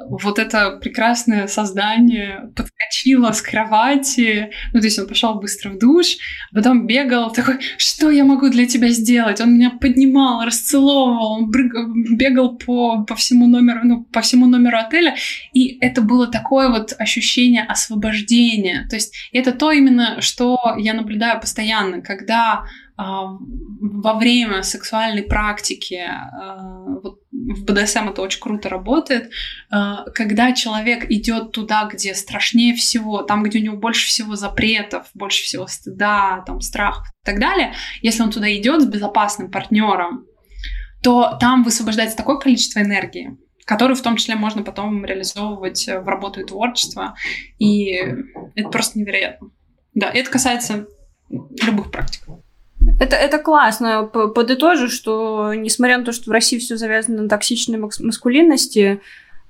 вот это прекрасное создание подскочило с кровати, ну, то есть он пошел быстро в душ, а потом бегал такой, что я могу для тебя сделать? Он меня поднимал, расцеловывал, он бегал по, по всему номеру, ну, по всему номеру отеля, и это было такое вот ощущение освобождения. То есть это то именно, что я наблюдаю постоянно, когда а, во время сексуальной практики, а, вот в БДСМ это очень круто работает, а, когда человек идет туда, где страшнее всего, там, где у него больше всего запретов, больше всего стыда, там, страхов и так далее, если он туда идет с безопасным партнером, то там высвобождается такое количество энергии, которую в том числе можно потом реализовывать в работу и творчество. И это просто невероятно. Да, это касается любых практик. Это, это классно. Подытожу, что несмотря на то, что в России все завязано на токсичной маскулинности,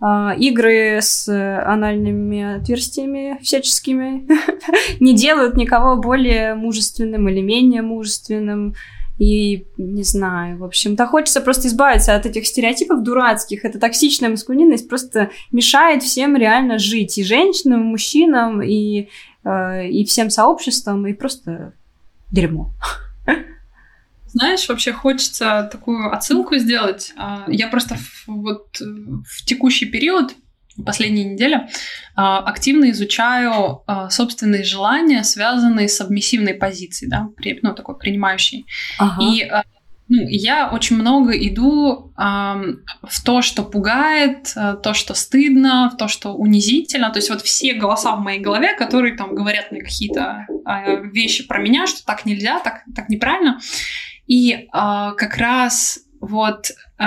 а, игры с анальными отверстиями всяческими (laughs) не делают никого более мужественным или менее мужественным. И не знаю, в общем-то, хочется просто избавиться от этих стереотипов дурацких. Эта токсичная маскулинность просто мешает всем реально жить. И женщинам, и мужчинам, и, э, и всем сообществам, и просто дерьмо. (laughs) Знаешь, вообще хочется такую отсылку сделать. А, я просто в, вот в текущий период, последние недели, а, активно изучаю а, собственные желания, связанные с сабмиссивной позицией, да, ну, такой принимающей. Ага. И ну, я очень много иду э, в то, что пугает, э, то, что стыдно, в то, что унизительно. То есть вот все голоса в моей голове, которые там говорят мне какие-то э, вещи про меня, что так нельзя, так, так неправильно. И э, как раз вот э,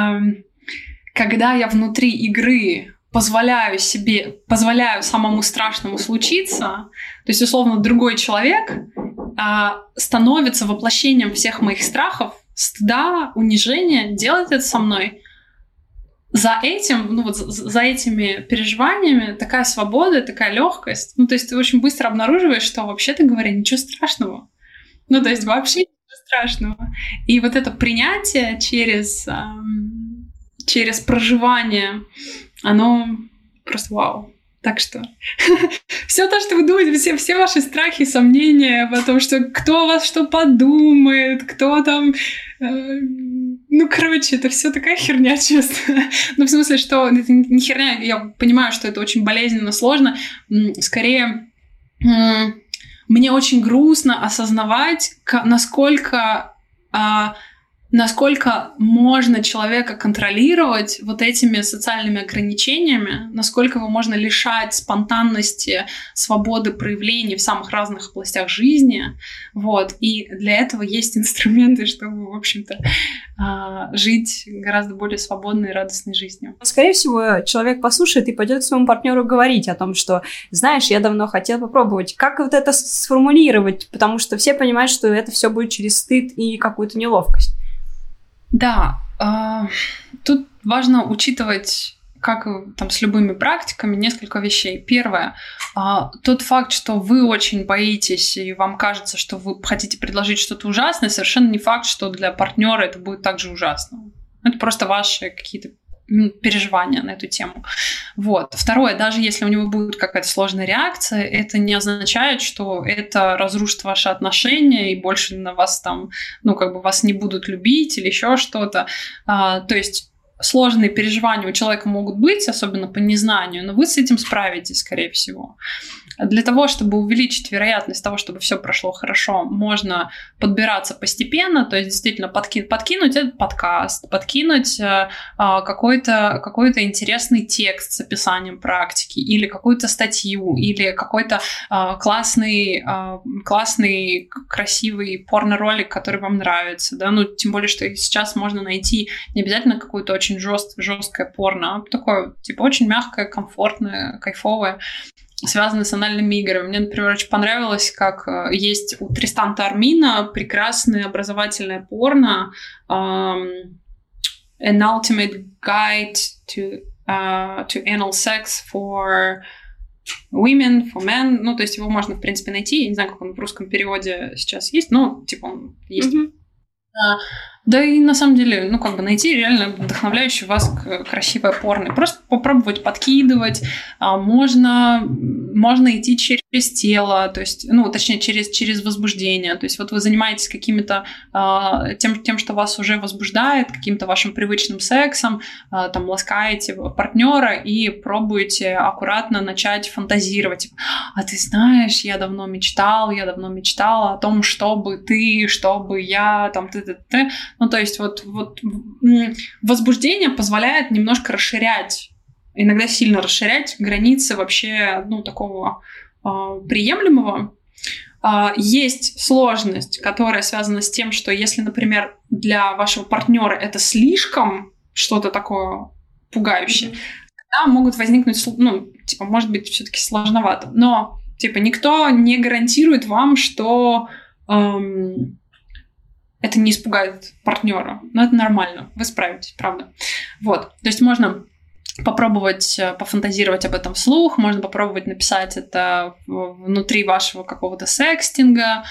когда я внутри игры позволяю себе, позволяю самому страшному случиться, то есть, условно, другой человек э, становится воплощением всех моих страхов, стыда, унижения, делает это со мной. За этим, ну вот за этими переживаниями такая свобода, такая легкость. Ну, то есть ты очень быстро обнаруживаешь, что вообще-то говоря, ничего страшного. Ну, то есть вообще ничего страшного. И вот это принятие через, через проживание, оно просто вау. Так что (laughs) все то, что вы думаете, все, все ваши страхи, сомнения о том, что кто вас что подумает, кто там... Э, ну, короче, это все такая херня, (laughs) честно. ну, в смысле, что это не херня, я понимаю, что это очень болезненно, сложно. Скорее, мне очень грустно осознавать, насколько... Э, насколько можно человека контролировать вот этими социальными ограничениями, насколько его можно лишать спонтанности, свободы проявлений в самых разных областях жизни. Вот. И для этого есть инструменты, чтобы, в общем-то, а, жить гораздо более свободной и радостной жизнью. Скорее всего, человек послушает и пойдет своему партнеру говорить о том, что, знаешь, я давно хотел попробовать. Как вот это сформулировать? Потому что все понимают, что это все будет через стыд и какую-то неловкость. Да, э, тут важно учитывать как там с любыми практиками, несколько вещей. Первое, а, тот факт, что вы очень боитесь и вам кажется, что вы хотите предложить что-то ужасное, совершенно не факт, что для партнера это будет также ужасно. Это просто ваши какие-то переживания на эту тему. Вот. Второе, даже если у него будет какая-то сложная реакция, это не означает, что это разрушит ваши отношения и больше на вас там, ну, как бы вас не будут любить или еще что-то. А, то есть сложные переживания у человека могут быть, особенно по незнанию, но вы с этим справитесь, скорее всего. Для того, чтобы увеличить вероятность того, чтобы все прошло хорошо, можно подбираться постепенно, то есть действительно подки подкинуть этот подкаст, подкинуть э, а, какой-то какой интересный текст с описанием практики или какую-то статью или какой-то э, классный, э, классный, красивый порно-ролик, который вам нравится, да, ну, тем более, что сейчас можно найти не обязательно какую-то очень жест, жесткое порно, а такое, типа, очень мягкое, комфортное, кайфовое связанные с анальными играми. Мне, например, очень понравилось, как э, есть у Тристанта Армина прекрасное образовательное порно um, An Ultimate Guide to, uh, to Anal Sex for Women, for Men. Ну, то есть его можно, в принципе, найти. Я не знаю, как он в русском переводе сейчас есть, но, типа, он есть. Mm-hmm. Да и на самом деле, ну как бы найти реально вдохновляющий вас красивое порно. Просто попробовать подкидывать. А, можно, можно идти через тело, то есть, ну точнее через, через возбуждение. То есть вот вы занимаетесь какими-то а, тем, тем, что вас уже возбуждает, каким-то вашим привычным сексом, а, там ласкаете партнера и пробуете аккуратно начать фантазировать. А ты знаешь, я давно мечтал, я давно мечтала о том, чтобы ты, чтобы я, там, ты, ты, ты ну, то есть вот, вот возбуждение позволяет немножко расширять, иногда сильно расширять границы вообще, ну, такого э, приемлемого. Э, есть сложность, которая связана с тем, что если, например, для вашего партнера это слишком что-то такое пугающее, тогда могут возникнуть, ну, типа, может быть, все-таки сложновато. Но, типа, никто не гарантирует вам, что эм, это не испугает партнера. Но это нормально, вы справитесь, правда. Вот, то есть можно попробовать э, пофантазировать об этом вслух, можно попробовать написать это внутри вашего какого-то секстинга,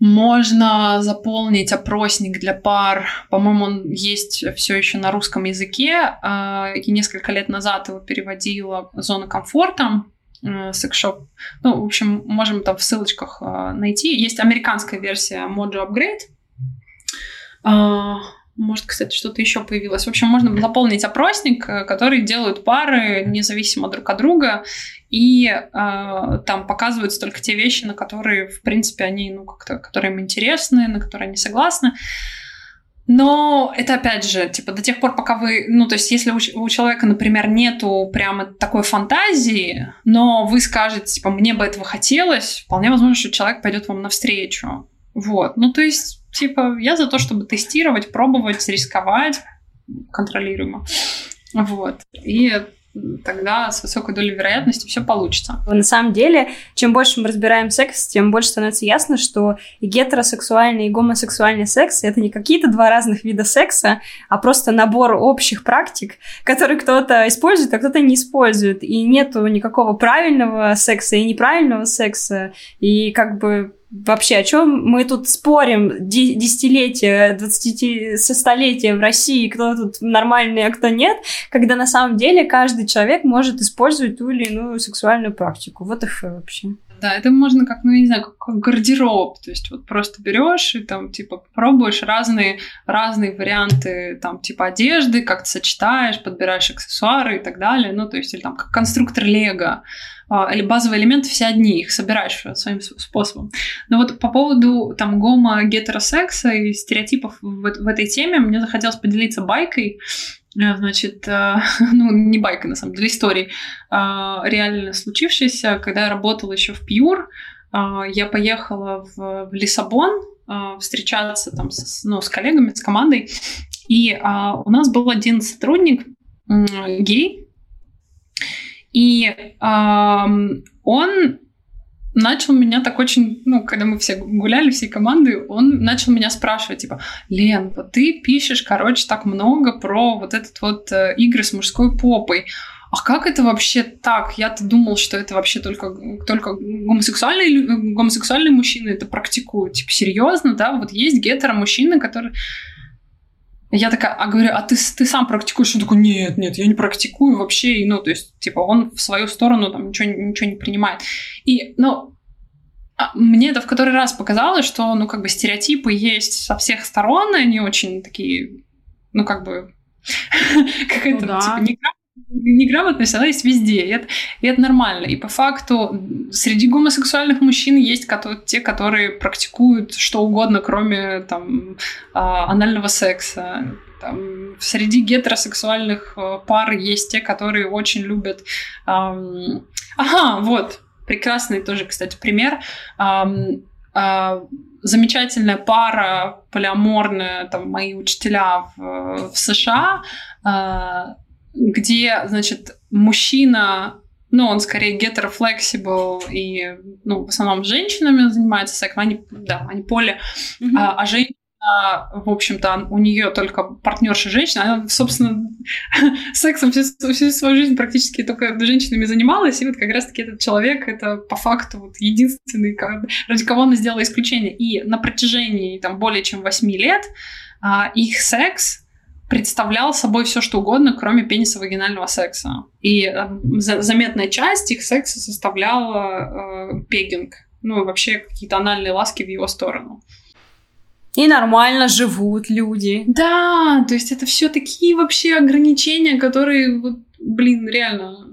можно заполнить опросник для пар. По-моему, он есть все еще на русском языке. А, и несколько лет назад его переводила «Зона комфорта», э, секшоп. Ну, в общем, можем там в ссылочках э, найти. Есть американская версия Mojo Upgrade, может, кстати, что-то еще появилось. В общем, можно заполнить опросник, э, который делают пары независимо друг от друга, и э, там показываются только те вещи, на которые, в принципе, они, ну, как-то, которые им интересны, на которые они согласны. Но это опять же, типа, до тех пор, пока вы, ну, то есть, если у, у человека, например, нету прямо такой фантазии, но вы скажете, типа, мне бы этого хотелось, вполне возможно, что человек пойдет вам навстречу. Вот. Ну, то есть, Типа, я за то, чтобы тестировать, пробовать, рисковать контролируемо. Вот. И тогда с высокой долей вероятности все получится. На самом деле, чем больше мы разбираем секс, тем больше становится ясно, что и гетеросексуальный, и гомосексуальный секс — это не какие-то два разных вида секса, а просто набор общих практик, которые кто-то использует, а кто-то не использует. И нету никакого правильного секса и неправильного секса. И как бы вообще, о чем мы тут спорим десятилетия, двадцати столетия в России, кто тут нормальный, а кто нет, когда на самом деле каждый человек может использовать ту или иную сексуальную практику. Вот и вообще. Да, это можно как, ну, не знаю, как гардероб. То есть вот просто берешь и там, типа, пробуешь разные, разные варианты, там, типа, одежды, как-то сочетаешь, подбираешь аксессуары и так далее. Ну, то есть, или там, как конструктор Лего. А, или базовые элементы все одни, их собираешь своим способом. Но вот по поводу там гомо-гетеросекса и стереотипов в, в этой теме мне захотелось поделиться байкой. Э, значит, э, (laughs) ну, не байкой, на самом деле, историей, а, реально случившейся, когда я работала еще в Пьюр, я поехала в, в Лиссабон встречаться там с, ну, с коллегами, с командой, и у нас был один сотрудник, гей, и э, он начал меня так очень, ну, когда мы все гуляли, всей команды, он начал меня спрашивать, типа, Лен, вот ты пишешь, короче, так много про вот этот вот э, игры с мужской попой. А как это вообще так? Я-то думал, что это вообще только, только гомосексуальные, гомосексуальные мужчины это практикуют. Типа, серьезно, да? Вот есть гетеро-мужчины, которые я такая, а говорю, а ты, ты сам практикуешь? Он такой, нет, нет, я не практикую вообще. И, ну, то есть, типа, он в свою сторону там ничего, ничего не принимает. И, ну, а, мне это в который раз показалось, что, ну, как бы стереотипы есть со всех сторон, и они очень такие, ну, как бы, (laughs) как это, ну типа, неграмотность, она есть везде, и это, и это нормально. И по факту среди гомосексуальных мужчин есть те, которые практикуют что угодно, кроме там, а, анального секса. Там, среди гетеросексуальных э, пар есть те, которые очень любят... Эм... Ага, вот, прекрасный тоже, кстати, пример. Эм, э, замечательная пара полиаморная, там, мои учителя в, в США, э, где, значит, мужчина, ну, он скорее гетерофлексибл и, ну, в основном с женщинами занимается сексом, они, да, они поле, mm-hmm. а, а женщина в общем-то, у нее только партнерша женщина, она, собственно, (laughs) сексом всю, всю свою жизнь практически только женщинами занималась, и вот как раз-таки этот человек, это по факту вот единственный, ради кого она сделала исключение. И на протяжении там более чем 8 лет а, их секс представлял собой все что угодно, кроме пениса-вагинального секса. И э, заметная часть их секса составляла э, пегинг. Ну и вообще какие-то анальные ласки в его сторону. И нормально живут люди. Да, то есть это все такие вообще ограничения, которые, вот, блин, реально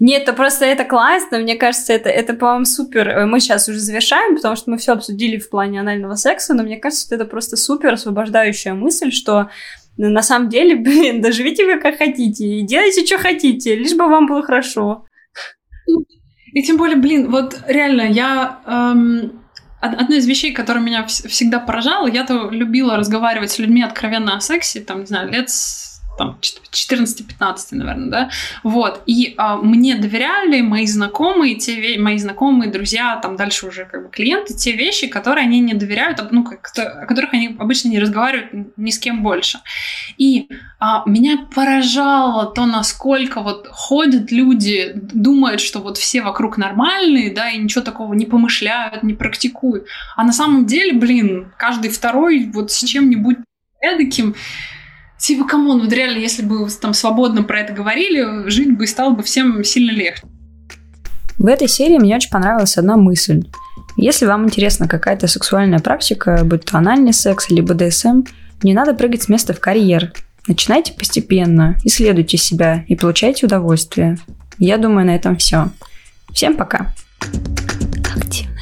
нет, это просто это классно, мне кажется, это, это по-моему, супер. Мы сейчас уже завершаем, потому что мы все обсудили в плане анального секса, но мне кажется, что это просто супер освобождающая мысль, что но на самом деле, (laughs) блин, доживите вы как хотите и делайте, что хотите, лишь бы вам было хорошо. И тем более, блин, вот реально, я... Эм, одна из вещей, которая меня всегда поражала, я-то любила разговаривать с людьми откровенно о сексе, там, не знаю, лет с там, 14-15, наверное, да, вот, и а, мне доверяли мои знакомые, те мои знакомые, друзья, там дальше уже как бы клиенты, те вещи, которые они не доверяют, ну, о которых они обычно не разговаривают ни с кем больше. И а, меня поражало то, насколько вот ходят люди, думают, что вот все вокруг нормальные, да, и ничего такого не помышляют, не практикуют, а на самом деле, блин, каждый второй вот с чем-нибудь эдаким, Типа, come on, вот реально, если бы там свободно про это говорили, жить бы стало бы всем сильно легче. В этой серии мне очень понравилась одна мысль. Если вам интересна какая-то сексуальная практика, будь то анальный секс или БДСМ, не надо прыгать с места в карьер. Начинайте постепенно, исследуйте себя и получайте удовольствие. Я думаю, на этом все. Всем пока! you